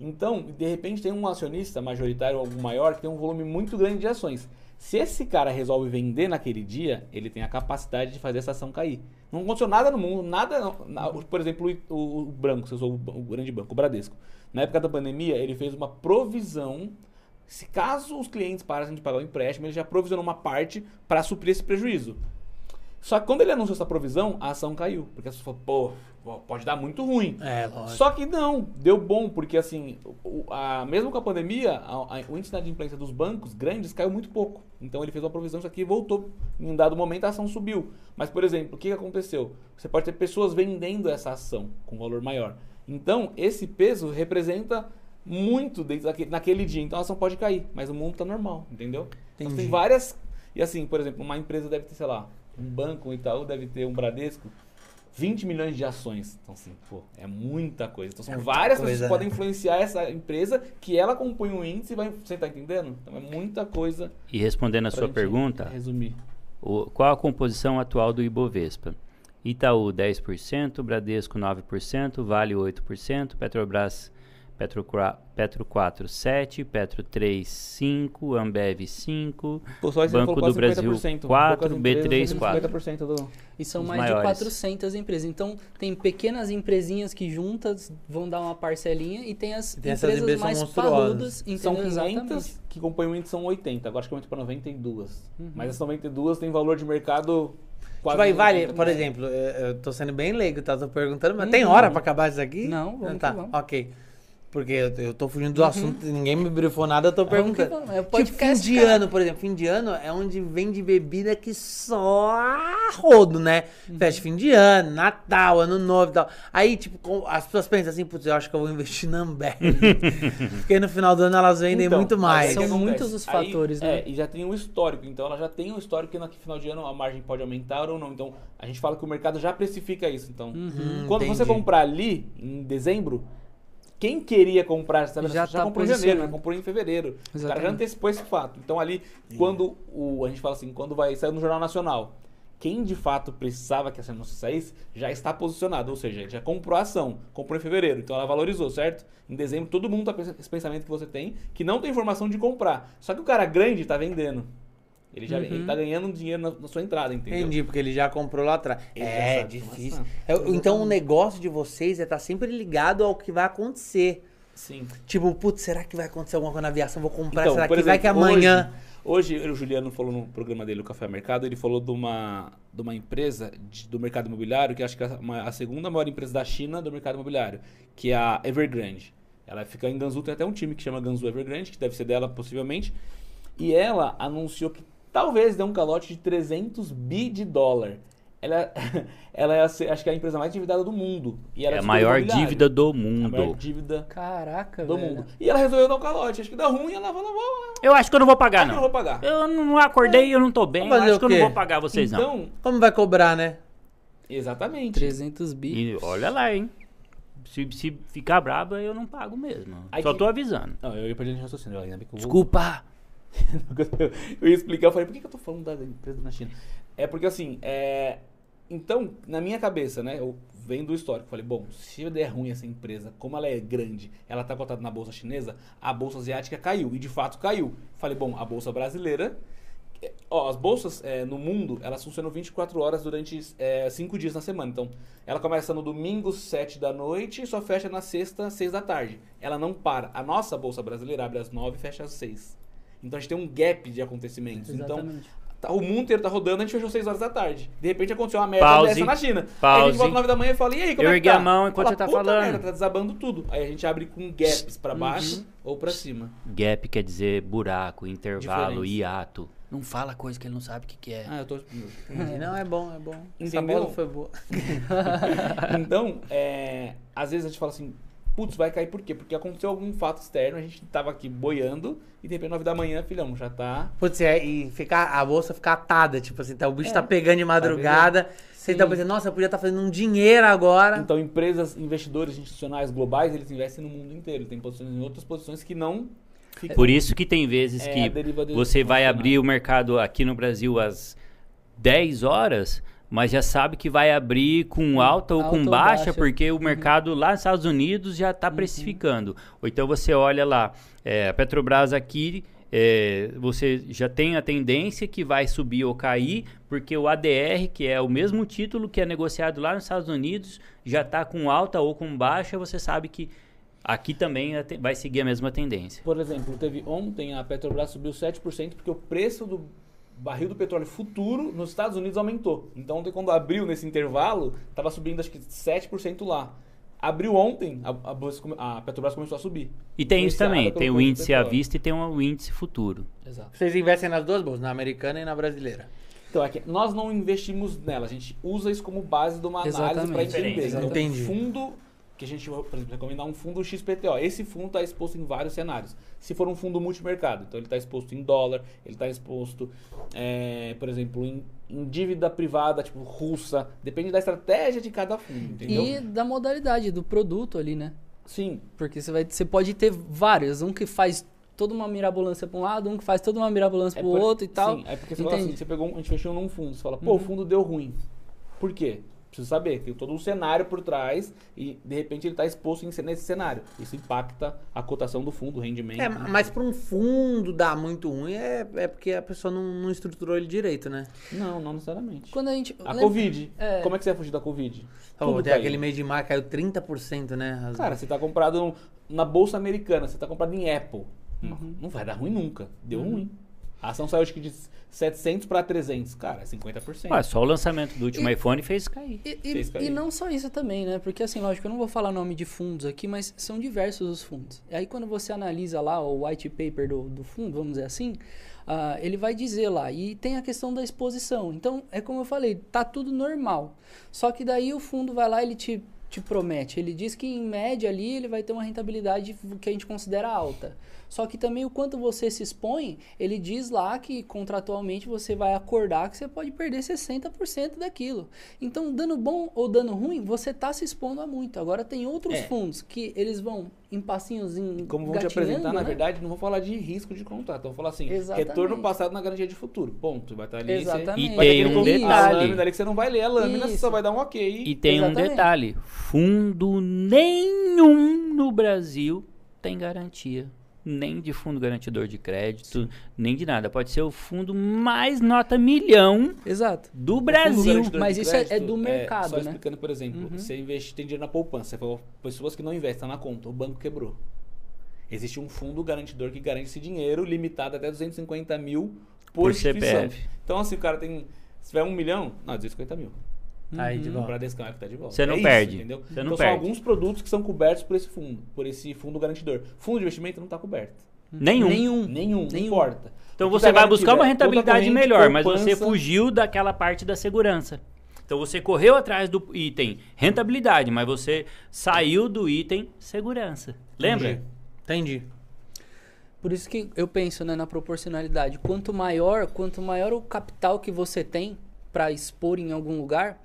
Então, de repente, tem um acionista majoritário ou algum maior que tem um volume muito grande de ações. Se esse cara resolve vender naquele dia, ele tem a capacidade de fazer essa ação cair. Não aconteceu nada no mundo, nada. na- Por exemplo, o, o, o Branco, se eu sou o, o grande banco, o Bradesco. Na época da pandemia, ele fez uma provisão. Se caso os clientes parassem de pagar o empréstimo, ele já provisionou uma parte para suprir esse prejuízo. Só que quando ele anunciou essa provisão, a ação caiu. Porque as pessoas falaram, pô, pode dar muito ruim. É, lógico. Só que não, deu bom, porque assim, o, a, mesmo com a pandemia, a- a- o índice de inadimplência dos bancos grandes caiu muito pouco. Então ele fez uma provisão, isso aqui voltou. Em um dado momento a ação subiu. Mas, por exemplo, o que aconteceu? Você pode ter pessoas vendendo essa ação com valor maior. Então, esse peso representa muito dentro daquele, naquele dia. Então a ação pode cair, mas o mundo tá normal, entendeu? Então tem várias. E assim, por exemplo, uma empresa deve ter, sei lá, um banco, um Itaú deve ter um Bradesco. 20 milhões de ações. Então, assim, pô, é muita coisa. Então, são É várias coisa, coisas que podem né? influenciar essa empresa que ela compõe um índice e vai. Você tá entendendo? Então, é muita coisa. E respondendo a sua gente pergunta, Resumir. o- qual a composição atual do Ibovespa? Itaú 10%, Bradesco 9%, Vale 8%, Petrobras Petro, Petro 4 7, Petro 3 5, Ambev 5, Pô, só esse Banco do Brasil, 50%. quatro, Poucas B3, empresas, quatro. 50% do. E são Os mais maiores. de 400 empresas. Então, tem pequenas empresinhas que juntas vão dar uma parcelinha e tem as Tem empresas empresas mais são monstruosas. parrudas. São entendeu? 500 Exatamente. que compõem são 80. Agora acho que aumentou para 92. Uhum. Mas essas 92 tem valor de mercado quase. Tipo, aí vale, 80 por exemplo, eu tô sendo bem leigo, tá? Tô perguntando, mas Uhum. tem hora pra acabar isso aqui? Não, vamos Ah, tá, que vamos. ok. Porque eu, eu tô fugindo do assunto, ninguém me brifou nada, eu tô que perguntando. É o Tipo, fim de cara. ano, por exemplo, fim de ano é onde vende bebida que só rodo, né? Uhum. Festa fim de ano, Natal, Ano Novo e tal. Aí, tipo, com- as pessoas pensam assim, putz, eu acho que eu vou investir na Ambev. *laughs* Porque no final do ano elas vendem Então, muito mais. que São acontece? muitos os Aí, fatores, né? É, e já tem um histórico. Então ela já tem um histórico que no final de ano a margem pode aumentar ou não. Então a gente fala que o mercado já precifica isso. Então, Hum, quando você entendi. comprar ali, em dezembro, quem queria comprar, sabe? Já Já, tá comprou em janeiro, né? posicionando. comprou em fevereiro. O cara já Exatamente. antecipou esse fato. Então ali, quando o, a gente fala assim, quando vai sair no Jornal Nacional, quem de fato precisava que essa anúncio saísse, já está posicionado. Ou seja, ele já comprou a ação, comprou em fevereiro. Então ela valorizou, certo? Em dezembro, todo mundo tá com esse pensamento que você tem, que não tem informação de comprar. Só que o cara grande está vendendo. Ele já Uhum. ele tá ganhando dinheiro na, na sua entrada, entendeu? Entendi, porque ele já comprou lá atrás. É, sabe difícil. É, então o negócio de vocês é estar sempre ligado ao que vai acontecer. Sim. Tipo, putz, será que vai acontecer alguma coisa na aviação? Vou comprar, Então, será que vai que exemplo, amanhã... Hoje, hoje o Juliano falou no programa dele, o Café Mercado, ele falou de uma, de uma empresa de- do mercado imobiliário, que acho que é uma- a segunda maior empresa da China do mercado imobiliário, que é a Evergrande. Ela fica em Gansu, tem até um time que chama Gansu Evergrande, que deve ser dela possivelmente. E ela anunciou que talvez dê um calote de 300 bi de dólar. Ela, *laughs* ela é, acho que é a empresa mais endividada do mundo. E ela É a maior dívida do A maior mundo. dívida Caraca, do velho. mundo. E ela resolveu dar um calote. Acho que dá ruim, ela falou, vou, Eu acho que eu não vou pagar, eu não não. vou pagar. Eu não acordei, eu não tô bem. Fazer acho que eu não vou pagar vocês, não. Então, Como vai cobrar, né? exatamente. 300 bi. E olha lá, hein? Se, se ficar braba, eu não pago mesmo. Aí Só que- tô avisando. Não, eu ia perder de raciocínio. Ainda bem que eu vou... Desculpa. *laughs* eu ia explicar, eu falei, por que, que eu tô falando da empresa na China? É porque assim, é... então, na minha cabeça, né, eu vendo do histórico, falei, bom, se der ruim essa empresa, como ela é grande, ela tá cotada na bolsa chinesa, a bolsa asiática caiu, e de fato caiu. Falei, bom, a bolsa brasileira, é, ó, as bolsas é, no mundo, elas funcionam 24 horas durante 5 dias na semana. Então, ela começa no domingo, 7 da noite, e só fecha na sexta, 6 da tarde. Ela não para. A nossa bolsa brasileira abre às 9 e fecha às 6. Então a gente tem um gap de acontecimentos. Então, Exatamente. tá- o mundo inteiro tá rodando, a gente fechou 6 horas da tarde. De repente aconteceu uma merda Pause. dessa na China. Aí a Pause. gente volta 9 da manhã e fala, e aí, como Eu é que tá? a mão enquanto Fala, você tá "Puta falando." merda, tá desabando tudo. Aí a gente abre com gaps pra baixo ou pra cima. Gap quer dizer buraco, intervalo, Diferença. hiato. Não fala coisa que ele não sabe o que, que é. Ah, eu tô... Entendi. Não, é bom, é bom. Essa Entendeu? bola foi boa. *laughs* então, é, às vezes a gente fala assim, putz, vai cair por quê? Porque aconteceu algum fato externo, a gente tava aqui boiando e de repente 9 da manhã, filhão, já tá... Putz, é, e ficar, a bolsa ficar atada, tipo assim, tá, o bicho tá pegando de madrugada. Você tá pensando, nossa, eu podia estar fazendo um dinheiro agora. Então, empresas, investidores institucionais globais, eles investem no mundo inteiro. Tem posições em outras posições que não ficam. Por isso que tem vezes É, que você vai abrir o mercado aqui no Brasil às 10 horas, mas já sabe que vai abrir com alta ou Alta com ou baixa, baixa. porque o mercado lá nos Estados Unidos já está precificando. Ou então você olha lá, é, a Petrobras aqui, é, você já tem a tendência que vai subir ou cair, porque o ADR, que é o mesmo título que é negociado lá nos Estados Unidos, já está com alta ou com baixa, você sabe que aqui também vai seguir a mesma tendência. Por exemplo, teve ontem a Petrobras subiu 7% porque o preço do barril do petróleo futuro nos Estados Unidos aumentou. Então, ontem, quando abriu nesse intervalo, estava subindo acho que 7% lá. Abriu ontem, a, a bolsa come- a Petrobras começou a subir. E tem isso também, tem o índice à vista e tem o índice futuro. Exato. Vocês investem nas duas bolsas, na americana e na brasileira. Então, é que nós não investimos nela, a gente usa isso como base de uma análise para entender. Então, Entendi. fundo que a gente, por exemplo, recomendar um fundo XPTO. Esse fundo está exposto em vários cenários. Se for um fundo multimercado, então ele está exposto em dólar, ele está exposto, é, por exemplo, em, em dívida privada, tipo russa. Depende da estratégia de cada fundo, entendeu? E da modalidade, do produto ali, né? Sim. Porque você, vai, você pode ter vários. Um que faz toda uma mirabolância para um lado, um que faz toda uma mirabolância É para o outro e tal. Sim, é porque você assim, você pegou, um- a gente fechou num fundo, você fala, pô, o fundo deu ruim. Por quê? Preciso saber, tem todo um cenário por trás e de repente ele está exposto nesse cenário. Isso impacta a cotação do fundo, o rendimento. É, mas pra um fundo dar muito ruim é, é porque a pessoa não, não estruturou ele direito, né? Não, não necessariamente. Quando a gente. A lembra- Covid. É. Como é que você vai fugir da Covid? Caiu. aquele mês de maio caiu 30%, né? As- Cara, você tá comprado na bolsa americana, você tá comprado em Apple. Uhum. Não, não vai dar ruim nunca. Deu ruim. A ação saiu acho que de 700 para 300. Cara, é 50%. Ah, só o lançamento do último E- iPhone fez cair. E, e- Fez cair. e não só isso também, né? Porque assim, lógico, eu não vou falar nome de fundos aqui, mas são diversos os fundos. E aí quando você analisa lá o white paper do, do fundo, vamos dizer assim, ah, ele vai dizer lá, e tem a questão da exposição. Então, é como eu falei, tá tudo normal. Só que daí o fundo vai lá, ele te, te promete, ele diz que em média ali ele vai ter uma rentabilidade que a gente considera alta. Só que também o quanto você se expõe, ele diz lá que contratualmente você vai acordar que você pode perder 60% daquilo. Então, dano bom ou dano ruim, você está se expondo a muito. Agora tem outros É. fundos que eles vão em passinhos em Como vão te apresentar, na né? verdade, não vou falar de risco de contrato. Vou falar assim, Exatamente. retorno passado na garantia de futuro. Ponto. Vai estar ali. Exatamente. E Vai ter tem um A detalhe. lâmina ali que você não vai ler a lâmina, você Isso. só vai dar um ok. E tem um Exatamente. detalhe: fundo nenhum no Brasil tem garantia. Nem de fundo garantidor de crédito, nem de nada. Pode ser o fundo mais nota milhão Exato. do Brasil. mas isso é- é crédito, do mercado, só né? explicando, por exemplo, Uhum. você investe, tem dinheiro na poupança, você falou, pessoas que não investem, na conta, o banco quebrou. Existe um fundo garantidor que garante esse dinheiro, limitado até 250 mil por, Por. CPF. Então, assim, o cara tem. Se tiver um milhão, não, 250 mil. Aí, de O volta. Bradescão é que tá de volta. Você não É isso, perde. entendeu? Você não então perde. são alguns produtos que são cobertos por esse fundo, por esse fundo garantidor. Fundo de investimento não está coberto. Nenhum. Nenhum. Nenhum, não importa. Então você tá vai buscar uma rentabilidade melhor, mas você fugiu daquela parte da segurança. Então você correu atrás do item rentabilidade, mas você saiu do item segurança. Lembra? Entendi. Por isso que eu penso né, na proporcionalidade. Quanto maior, quanto maior o capital que você tem para expor em algum lugar,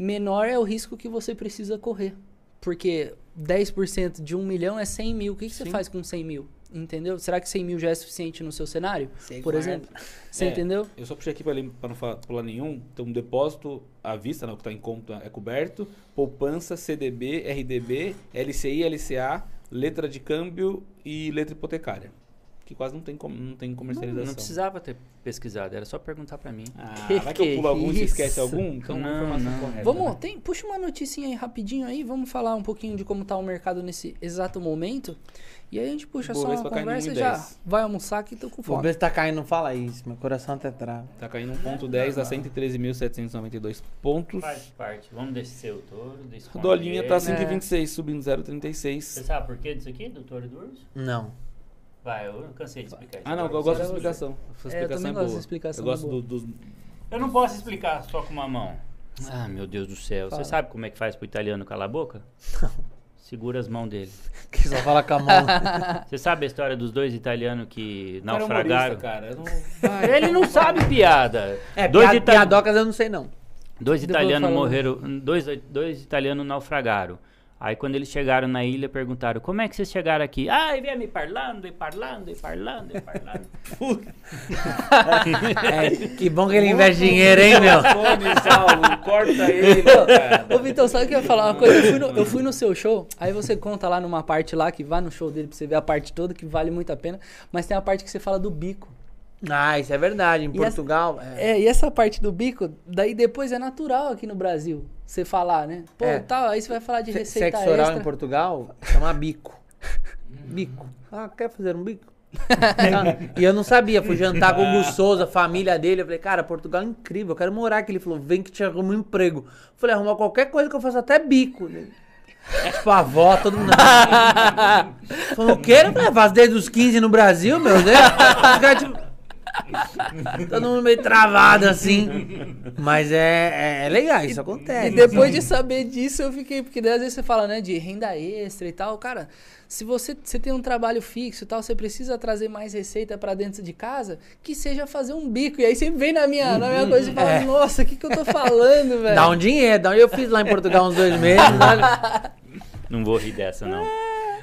menor é o risco que você precisa correr. Porque 10% de um milhão é 100 mil. O que, que você faz com 100 mil? Entendeu? Será que 100 mil já é suficiente no seu cenário? Sei por guarda. exemplo? *laughs* Você É. entendeu? Eu só puxei aqui para não falar, pular nenhum. Então, um depósito à vista, né, o que está em conta é coberto. Poupança, CDB, RDB, LCI, LCA, letra de câmbio e letra hipotecária. Que quase não tem, com- não tem Não, comercialização. não precisava ter pesquisado, era só perguntar pra mim. Ah, Que *laughs* vai que eu que pulo algum e você isso? esquece algum? Então, Não, uma informação não. correta. Vamos, né? tem, puxa uma notícia aí rapidinho aí, vamos falar um pouquinho de como tá o mercado nesse exato momento. E aí a gente puxa só Bovespa uma conversa e 1,10. já vai almoçar que tô com fome. ver se tá caindo, não fala isso. Meu coração até trava. Tá caindo 1.10 a 113.792 pontos. Faz parte. Vamos descer o touro. Desconto dolinha tá dele. 5,26, subindo Você 0,36. sabe por que disso aqui, do touro e do urso? Não. Vai, eu cansei de explicar isso. Ah, não, eu gosto da você- explicação. É, eu explicação é gosto boa. da explicação Eu gosto boa. do- dos. Eu não posso explicar só com uma mão. Ah, meu Deus do céu. Fala. Você sabe como é que faz pro italiano calar a boca? Segura as mãos dele. *laughs* Que só fala com a mão. *laughs* Você sabe a história dos dois italianos que Cara, naufragaram? humorista, cara. Eu não... Ele não sabe piada. É, dois, piad- ita- piadocas eu não sei não. dois italianos morreram, dois, dois italianos naufragaram. Aí quando eles chegaram na ilha, perguntaram, como é que vocês chegaram aqui? Ah, e vem me parlando, e parlando, e parlando, e parlando. *laughs* *laughs* É, que bom que ele investe dinheiro, hein, meu? Saulo, corta ele, *laughs* cara. Ô, Vitão, sabe o que eu ia falar? Uma coisa, eu fui, no, eu fui no seu show, aí você conta lá numa parte lá, que vai no show dele pra você ver a parte toda, que vale muito a pena, mas tem a parte que você fala do bico. Ah, isso é verdade. Em E essa- Portugal. É. É, e essa parte do bico, daí depois é natural aqui no Brasil, você falar, né? Pô, É. tal, aí você vai falar de Se- receita Sexo oral extra. em Portugal chama bico. *laughs* Bico. Ah, quer fazer um bico? *laughs* e eu não sabia, fui jantar com o Gus *laughs* Souza, a família dele. Eu falei, cara, Portugal é incrível, eu quero morar aqui. Ele falou, vem que te arruma um emprego. Eu falei, arrumar qualquer coisa que eu faça até bico. Ele, Tipo, a avó, todo mundo. Falou, o quê? Eu falei, "Ah, faço desde os 15 no Brasil, meu Deus. Os caras, tipo, Todo mundo meio travado assim. Mas é, é, é legal, isso acontece. E depois de saber disso, eu fiquei. Porque daí às vezes você fala, né, de renda extra e tal. Cara, se você, você tem um trabalho fixo e tal, você precisa trazer mais receita pra dentro de casa, que seja fazer um bico. E aí sempre vem na minha, na minha coisa e fala, É. nossa, o que, que eu tô falando, velho? Dá um dinheiro, dá um... eu fiz lá em Portugal uns dois meses. olha. Não vou rir dessa, não.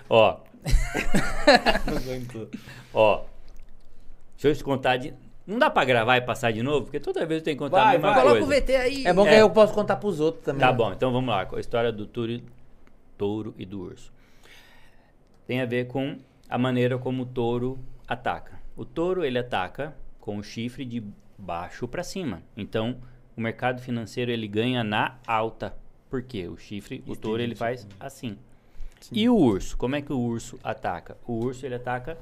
Ó, Não *laughs* aguento. ó. Deixa eu te contar de... Não dá pra gravar e passar de novo? Porque toda vez eu tenho que contar Vai, a mesma vai. Coloca coisa. o VT aí. É bom que É. aí eu posso contar pros outros também. Tá bom, então vamos lá, com a história do touro, e- touro e do urso. Tem a ver com a maneira como o touro ataca. O touro, ele ataca com o chifre de baixo para cima. Então, o mercado financeiro, ele ganha na alta. Por quê? O chifre, o touro, ele faz assim. E o urso? Como é que o urso ataca? O urso, ele ataca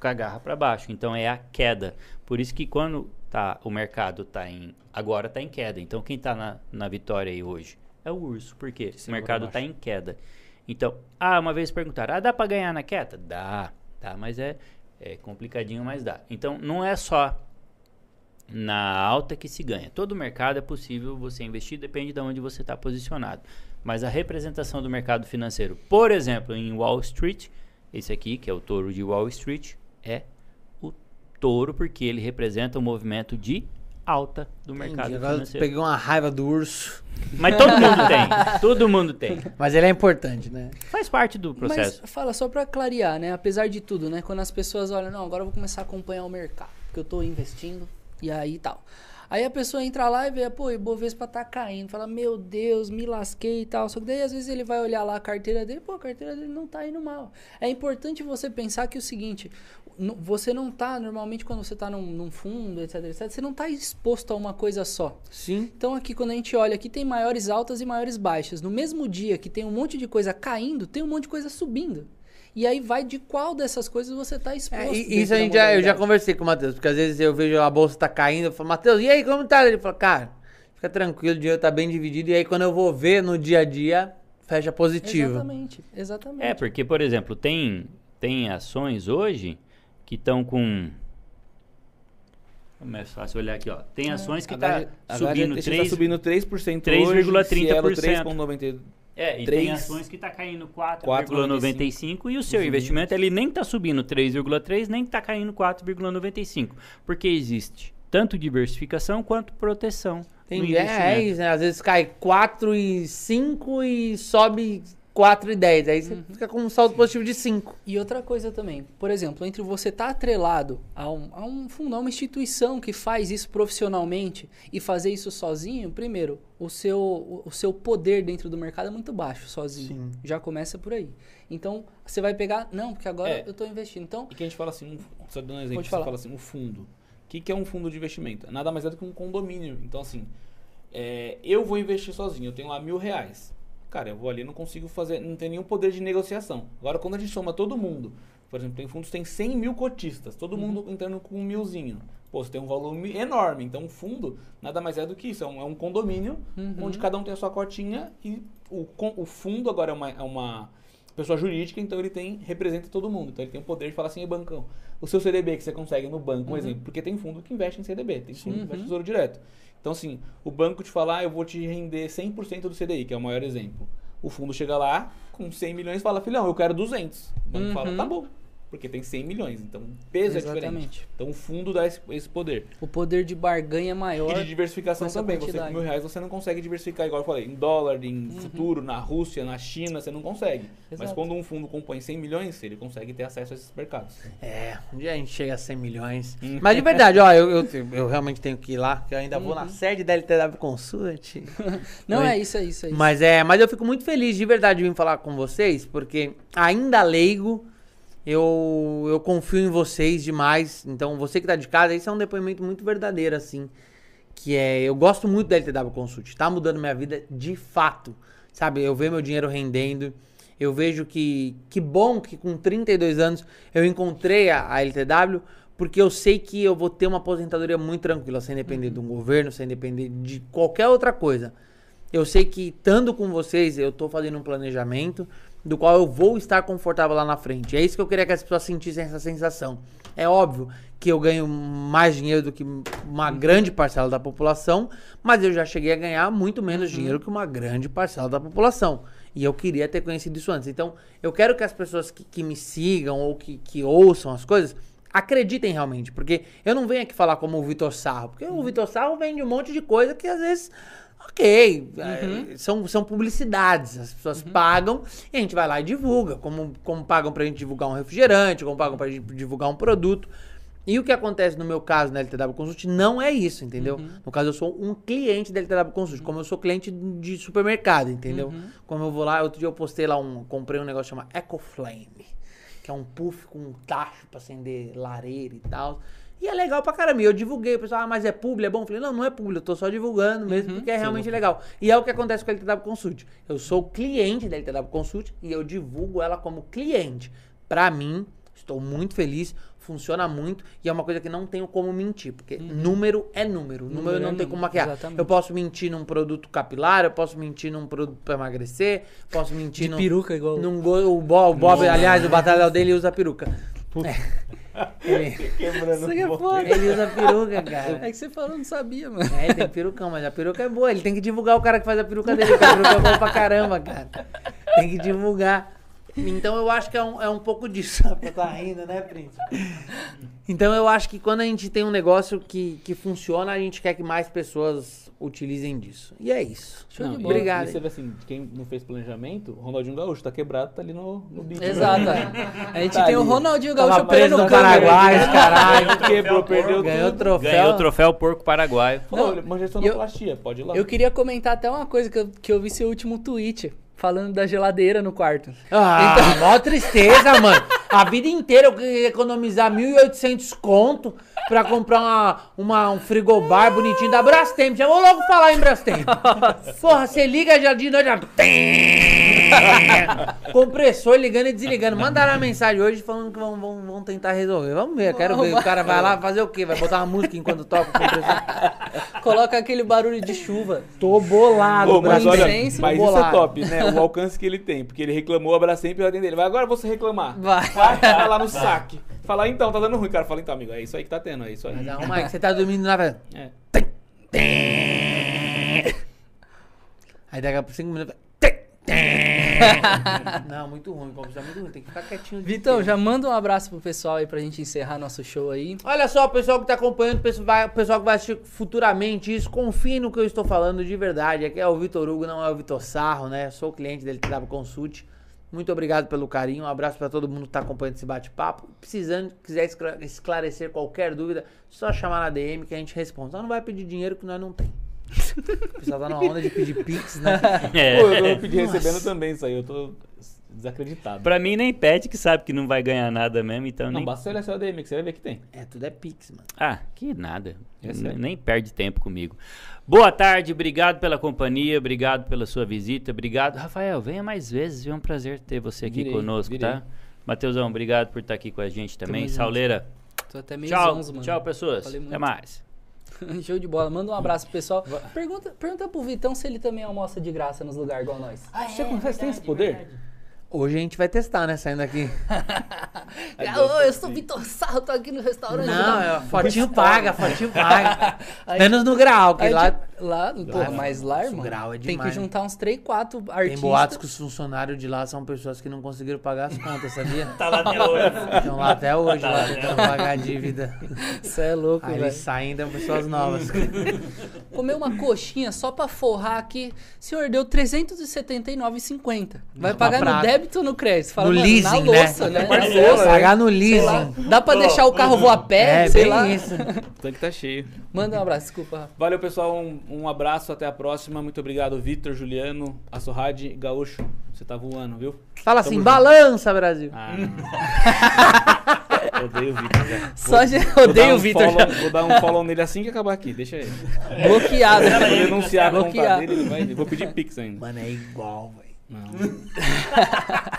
com a garra para baixo. Então, é a queda. Por isso que quando tá, o mercado tá em... Agora tá em queda. Então, quem tá na, na vitória aí hoje? É o urso. Por quê? O pra mercado baixo. tá em queda. Então, ah, uma vez perguntaram, ah, dá para ganhar na queda? Dá, tá, mas é, é complicadinho, mas dá. Então, não é só na alta que se ganha. Todo mercado é possível você investir, depende de onde você está posicionado. Mas a representação do mercado financeiro, por exemplo, em Wall Street, esse aqui, que é o touro de Wall Street, é o touro porque ele representa o movimento de alta do mercado Entendi. Agora eu financeiro. peguei uma raiva do urso. Mas todo mundo *laughs* tem, todo mundo tem. Mas ele é importante, né? Faz parte do processo. Mas fala só pra clarear, né? Apesar de tudo, né? Quando as pessoas olham, não, agora eu vou começar a acompanhar o mercado, porque eu tô investindo e aí tal. Aí a pessoa entra lá e vê, pô, o Bovespa tá caindo. Fala, meu Deus, me lasquei e tal. Só que daí às vezes ele vai olhar lá a carteira dele, pô, a carteira dele não tá indo mal. É importante você pensar que é o seguinte, você não tá, normalmente quando você tá num, num fundo, etc, etc, você não tá exposto a uma coisa só. Sim. Então aqui quando a gente olha, aqui tem maiores altas e maiores baixas. No mesmo dia que tem um monte de coisa caindo, tem um monte de coisa subindo. E aí vai de qual dessas coisas você está exposto. É, e- dentro isso a gente já, eu já conversei com o Matheus, porque às vezes eu vejo a bolsa tá caindo, eu falo, Matheus, e aí, como tá? Ele fala, cara, fica tranquilo, o dinheiro tá bem dividido, e aí quando eu vou ver no dia a dia, fecha positivo. Exatamente, exatamente. É, porque, por exemplo, tem, tem ações hoje que estão com. Como é fácil olhar aqui, ó. Tem ações que tá subindo tá 3, subindo 3% 3,30%. hoje, Cielo 3,92%. É, e Três. tem ações que tá caindo 4,95 4,95 e o seu Uhum. investimento ele nem tá subindo 3,3, nem tá caindo 4,95, porque existe tanto diversificação quanto proteção Entendi. É, é investimento. isso, né? Às vezes cai 4 e 5 e sobe 4 e 10. Aí você Uhum. fica com um saldo positivo de 5. E outra coisa também, por exemplo, entre você estar atrelado a um, a um fundo, a uma instituição que faz isso profissionalmente e fazer isso sozinho, primeiro, o seu, o, o seu poder dentro do mercado é muito baixo sozinho. Sim. Já começa por aí. Então, você vai pegar, não, porque agora É. eu estou investindo. Então, E que a gente fala assim, um, só dando um exemplo, você falar. fala assim, um fundo. O que, que é um fundo de investimento? Nada mais é do que um condomínio. Então, assim, é, eu vou investir sozinho, eu tenho lá mil reais. Cara, eu vou ali, não consigo fazer, não tem nenhum poder de negociação. Agora, quando a gente soma todo mundo, por exemplo, tem fundos que tem 100 mil cotistas, todo Uhum. mundo entrando com um milzinho. Pô, você tem um volume enorme. Então, um fundo nada mais é do que isso. É um, é um condomínio Uhum. onde cada um tem a sua cotinha e o, o fundo agora é uma, é uma pessoa jurídica, então ele tem representa todo mundo. Então ele tem o poder de falar assim, "Ei, bancão, o seu CDB que você consegue no banco, um Uhum. exemplo, porque tem fundo que investe em CDB, tem fundo que investe Uhum. em tesouro direto. Então assim, o banco te falar, "Ah, eu vou te render 100% do CDI, que é o maior exemplo. O fundo chega lá com 100 milhões e fala, filhão, eu quero 200. O banco Uhum. fala, tá bom, porque tem 100 milhões, então o peso é diferente. Exatamente. Então o fundo dá esse, esse poder. o poder de barganha é maior. E de diversificação também. Você com quantidade. mil reais você não consegue diversificar, igual eu falei, em dólar, em futuro, na Rússia, na China, você não consegue. Mas Exato. quando um fundo compõe 100 milhões, ele consegue ter acesso a esses mercados. É, um dia a gente chega a 100 milhões. Hum. Mas de verdade, *laughs* ó, eu, eu, eu realmente tenho que ir lá, que eu ainda vou Uhum. na sede da LTW Consult. *laughs* Não, Oi. é isso, é isso, é isso. Mas é, mas eu fico muito feliz de verdade de vir falar com vocês, porque ainda leigo, eu, eu confio em vocês demais. Então, você que tá de casa, isso é um depoimento muito verdadeiro, assim. Que é, eu gosto muito da LTW Consult, tá mudando minha vida de fato. Sabe, eu vejo meu dinheiro rendendo. Eu vejo que, que bom que com 32 anos eu encontrei a, a LTW, porque eu sei que eu vou ter uma aposentadoria muito tranquila, sem depender de um governo, sem depender de qualquer outra coisa. Eu sei que estando com vocês, eu tô fazendo um planejamento do qual eu vou estar confortável lá na frente. É isso que eu queria que as pessoas sentissem essa sensação. É óbvio que eu ganho mais dinheiro do que uma grande parcela da população, mas eu já cheguei a ganhar muito menos dinheiro que uma grande parcela da população. E eu queria ter conhecido isso antes. Então, eu quero que as pessoas que, que me sigam ou que, que ouçam as coisas acreditem realmente. Porque eu não venho aqui falar como o Vitor Sarro. Porque o Vitor Sarro vende um monte de coisa que às vezes. Ok, é, são, são publicidades, as pessoas pagam e a gente vai lá e divulga, como, como pagam pra gente divulgar um refrigerante, como pagam pra gente divulgar um produto. E o que acontece no meu caso na LTW Consult não é isso, entendeu? No caso, eu sou um cliente da LTW Consult, como eu sou cliente de supermercado, entendeu? Como eu vou lá, outro dia eu postei lá um. Comprei um negócio chamado EcoFlame, que é um puff com um tacho pra acender lareira e tal. E é legal pra caramba. E eu divulguei, o pessoal, ah, mas é publi, é bom? Eu falei, não, não é publi, eu tô só divulgando mesmo, porque é realmente legal. E é o que acontece com a LTW Consult. Eu sou cliente da LTW Consult e eu divulgo ela como cliente. Pra mim, estou muito feliz, funciona muito e é uma coisa que não tenho como mentir, porque número é número. Número, Número é não tem número, como maquiar. exatamente. Eu posso mentir num produto capilar, eu posso mentir num produto pra emagrecer, posso mentir De num, peruca igual. num go- o Bob, o Bob aliás, o batalhão dele usa peruca. É. *laughs* Ele, Quebrando é foda. ele usa peruca, cara. É que você falou, não sabia, mano. É, tem perucão, mas a peruca é boa. Ele tem que divulgar o cara que faz a peruca dele, porque a peruca é boa pra caramba, cara. Tem que divulgar. Então eu acho que é um, é um pouco disso. *laughs* Você tá rindo, né, Príncipe? Então eu acho que quando a gente tem um negócio que, que funciona, a gente quer que mais pessoas utilizem disso. E é isso. Show Não, de bola. Obrigado. E você vê assim, quem não fez planejamento, o Ronaldinho Gaúcho tá quebrado, tá ali no, no bico. Exato. A gente Tá tem o ali. Ronaldinho Tava Gaúcho preso no. Paraguai, caralho. *laughs* Quebrou, perdeu Ganhou o tudo. troféu. Ganhou o troféu porco paraguaio. Não, mas eu- sonoplastia, pode ir lá. Eu queria comentar até uma coisa que eu, que eu vi seu último tweet, falando da geladeira no quarto. Ah, Então- mó tristeza, mano. A vida inteira eu queria economizar 1.800 conto pra comprar uma, uma- um frigobar bonitinho da Brastemp. Já vou logo falar em Brastemp. Porra, você liga já de noite, já... Compressor ligando e desligando. Mandaram uma mensagem hoje falando que vão, vão, vão tentar resolver. Vamos ver, quero ver. O cara vai lá fazer o quê? Vai botar uma música enquanto toca o compressor? Coloca aquele barulho de chuva. Tô bolado, Pô, mas olha, mas isso é bolado. top, né? O alcance que ele tem. Porque ele reclamou, a Brastemp vai atender ele. Vai, agora você reclamar. Vai. Vai, vai lá no saque. Falar, então, tá dando ruim. O cara fala, então, amigo, é isso aí que tá tendo, é isso aí. Mas arruma aí que você tá dormindo na velho. É. Aí daqui a pouco 5 minutos. Não, muito ruim, como é muito ruim, tem que ficar quietinho. Vitão, já manda um abraço pro pessoal aí pra gente encerrar nosso show aí. Olha só, o pessoal que tá acompanhando, o pessoal vai- o pessoal que vai assistir futuramente isso, confie no que eu estou falando de verdade. Aqui é o Vitor Hugo, não é o Vitor Sarro, né? Sou cliente dele, TW Consult. Muito obrigado pelo carinho, um abraço pra todo mundo que tá acompanhando esse bate-papo. Precisando, quiser escla- esclarecer qualquer dúvida, só chamar na DM que a gente responde. Só não vai pedir dinheiro que nós não tem. O pessoal tá na onda de pedir pix, né? *laughs* É. Pô, eu tô pedi recebendo também isso aí, eu tô desacreditado. Pra mim, nem pede que sabe que não vai ganhar nada mesmo, então Não, nem... basta você olhar seu ADM que você vai ver que tem. É, tudo é pix, mano. Ah, que nada. É nem perde tempo comigo. Boa tarde, obrigado pela companhia, obrigado pela sua visita, obrigado. Rafael, venha mais vezes, é um prazer ter você aqui Virei, conosco, virei. tá? Mateusão, obrigado por estar aqui com a gente também. junto. Sauleira, Tô até meio tchau, zonzo, mano. tchau pessoas, até mais. *laughs* Show de bola. Manda um abraço pro pessoal. Pergunta, pergunta pro Vitão se ele também almoça de graça nos lugares igual nós. Você consegue, tem esse poder? Hoje a gente vai testar, né? Saindo aqui. *laughs* Ah, ô, eu sou Vitor Sarro, tô aqui no restaurante. Não, é, *laughs* fotinho paga, fotinho paga. *laughs* Menos no grau, que Aí, lá tipo, lá, porra, mas lá, irmão, o grau é tem que demais. juntar uns 3, 4 tem artistas. boatos que os funcionários de lá são pessoas que não conseguiram pagar as contas, sabia? Tá lá até hoje. Estão lá até hoje, lá tentando pagar a dívida. Você é louco, Aí velho. eles saem dão pessoas novas. Comer uma coxinha só pra forrar aqui, senhor, deu 379,50. Vai Não, pagar no débito ou no crédito? Fala, No mano, leasing, na né? louça, né? Na Parcela, louça. Pagar no leasing. Dá pra deixar o carro voar a pé? É, sei bem lá. isso. O *laughs* tanque tá cheio. Manda um abraço, desculpa. Valeu, pessoal. Um, um abraço, até a próxima. Muito obrigado, Vitor, Juliano, Assorrad, Gaúcho. Você tá voando, viu? Fala assim, balança, Brasil. Ah, *laughs* odeio o Vitor já. Só dar odeio um o Vitor. follow- Vou dar um follow nele assim que acabar aqui. Deixa ele. Bloqueado. Vou denunciar a dele. Ele vai, vou pedir pix ainda. Mano, é igual, velho.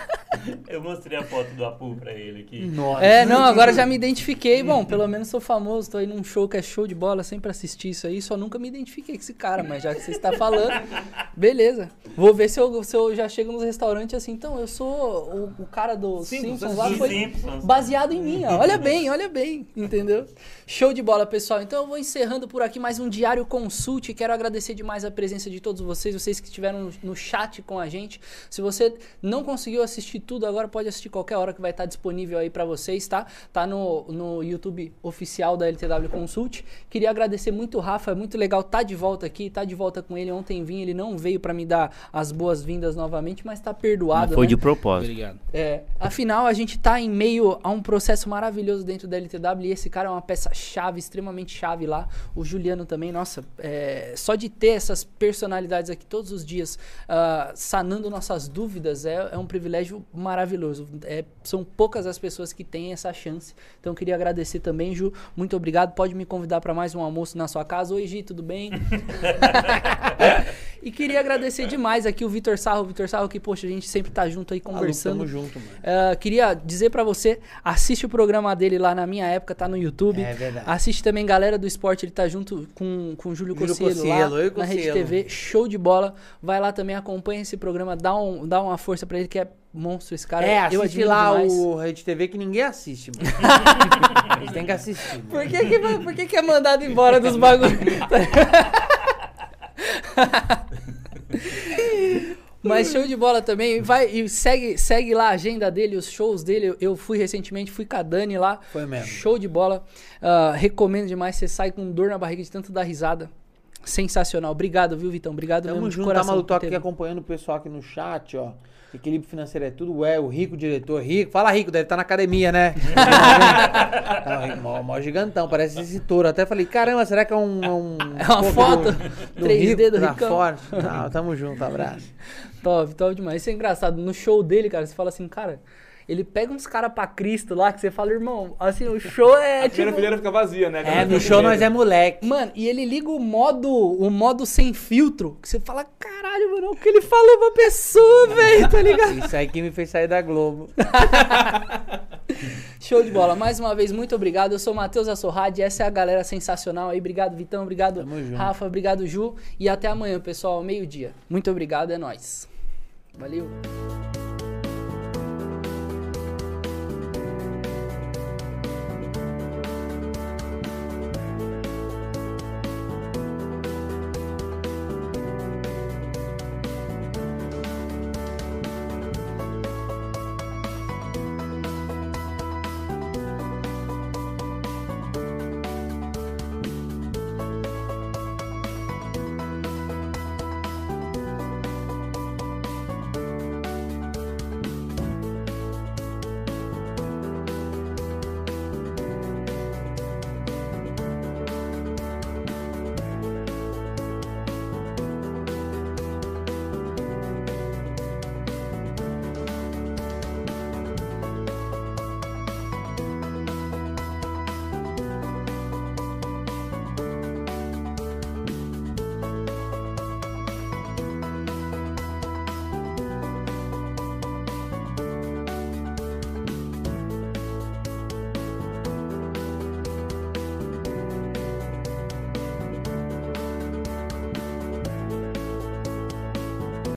*laughs* *laughs* *laughs* Eu mostrei a foto do Apu pra ele aqui. Nossa. É, não, agora já me identifiquei. Bom, pelo menos sou famoso, tô aí num show que é show de bola, sempre assisti isso aí, só nunca me identifiquei com esse cara, mas já que você está falando, *laughs* beleza. Vou ver se eu, se eu já chego nos restaurantes assim, então, eu sou o, o cara do Simpsons, Simpsons lá, do foi Simpsons. baseado em mim, ó. Olha *laughs* bem, olha bem, entendeu? Show de bola, pessoal. Então eu vou encerrando por aqui mais um Diário Consult. Quero agradecer demais a presença de todos vocês, vocês que estiveram no, no chat com a gente. Se você não conseguiu assistir tudo, agora pode assistir qualquer hora que vai estar disponível aí pra vocês, tá? Tá no, no YouTube oficial da LTW Consult. Queria agradecer muito o Rafa, é muito legal tá de volta aqui, tá de volta com ele. Ontem vim, ele não veio pra me dar as boas-vindas novamente, mas tá perdoado, Não foi né? de propósito. Obrigado. É, afinal, a gente tá em meio a um processo maravilhoso dentro da LTW e esse cara é uma peça-chave, extremamente chave lá. O Juliano também, nossa, é, só de ter essas personalidades aqui todos os dias ah, sanando nossas dúvidas é, é um privilégio maravilhoso. É, são poucas as pessoas que têm essa chance. Então, queria agradecer também, Ju. Muito obrigado. Pode me convidar para mais um almoço na sua casa. Oi, Gi, tudo bem? *laughs* e queria agradecer demais aqui o Vitor Sarro. Vitor Sarro, que, poxa, a gente sempre tá junto aí Maluco, conversando. tamo junto, mano. Ah, queria dizer pra você, assiste o programa dele lá na minha época, tá no YouTube. É verdade. Assiste também Galera do Esporte, ele tá junto com, com o Júlio Júlio Cossielo Cossielo, lá eu na Rede. TV, show de bola. Vai lá também, acompanha esse programa, dá, um, dá uma força pra ele que é monstro esse cara. é, eu assiste admiro lá demais. o Rede TV que ninguém assiste, mano. A gente tem que assistir. mano. Por que que, por que que é mandado embora dos bagulhos? *laughs* Mas show de bola também. Vai e segue, segue lá a agenda dele, os shows dele. Eu- fui recentemente, fui com a Dani lá. Foi mesmo. Show de bola. Ah, recomendo demais. Você sai com dor na barriga de tanto dar risada. Sensacional. Obrigado, viu, Vitão? Obrigado Tamo mesmo de junto, tá coração. maluco? Tô por aqui acompanhando o pessoal aqui no chat, ó. Equilíbrio financeiro é tudo, é, o rico diretor, rico. Fala rico, deve estar na academia, né? *laughs* tá, rico, mó, mó gigantão, parece esse touro. Até falei, caramba, será que é um. um É uma foto? do 3D do tá Ricão. forte. Tá, tamo junto, abraço. *laughs* Top, top demais. Isso é engraçado. No show dele, cara, você fala assim, cara. Ele pega uns caras pra Cristo lá que você fala, irmão, assim, o show é A primeira tipo. fileira fica vazia, né? É, no show nós é moleque. Mano, e ele liga o modo, o modo sem filtro, que você fala, caralho, mano, é o que ele falou pra pessoa, velho, tá ligado? Isso aí que me fez sair da Globo. *laughs* Show de bola. Mais uma vez, muito obrigado. Eu sou o Matheus Assorrad, essa é a galera sensacional aí. Obrigado, Vitão, obrigado. Rafa, obrigado, Ju. E até amanhã, pessoal, meio-dia. Muito obrigado, é nóis. Valeu.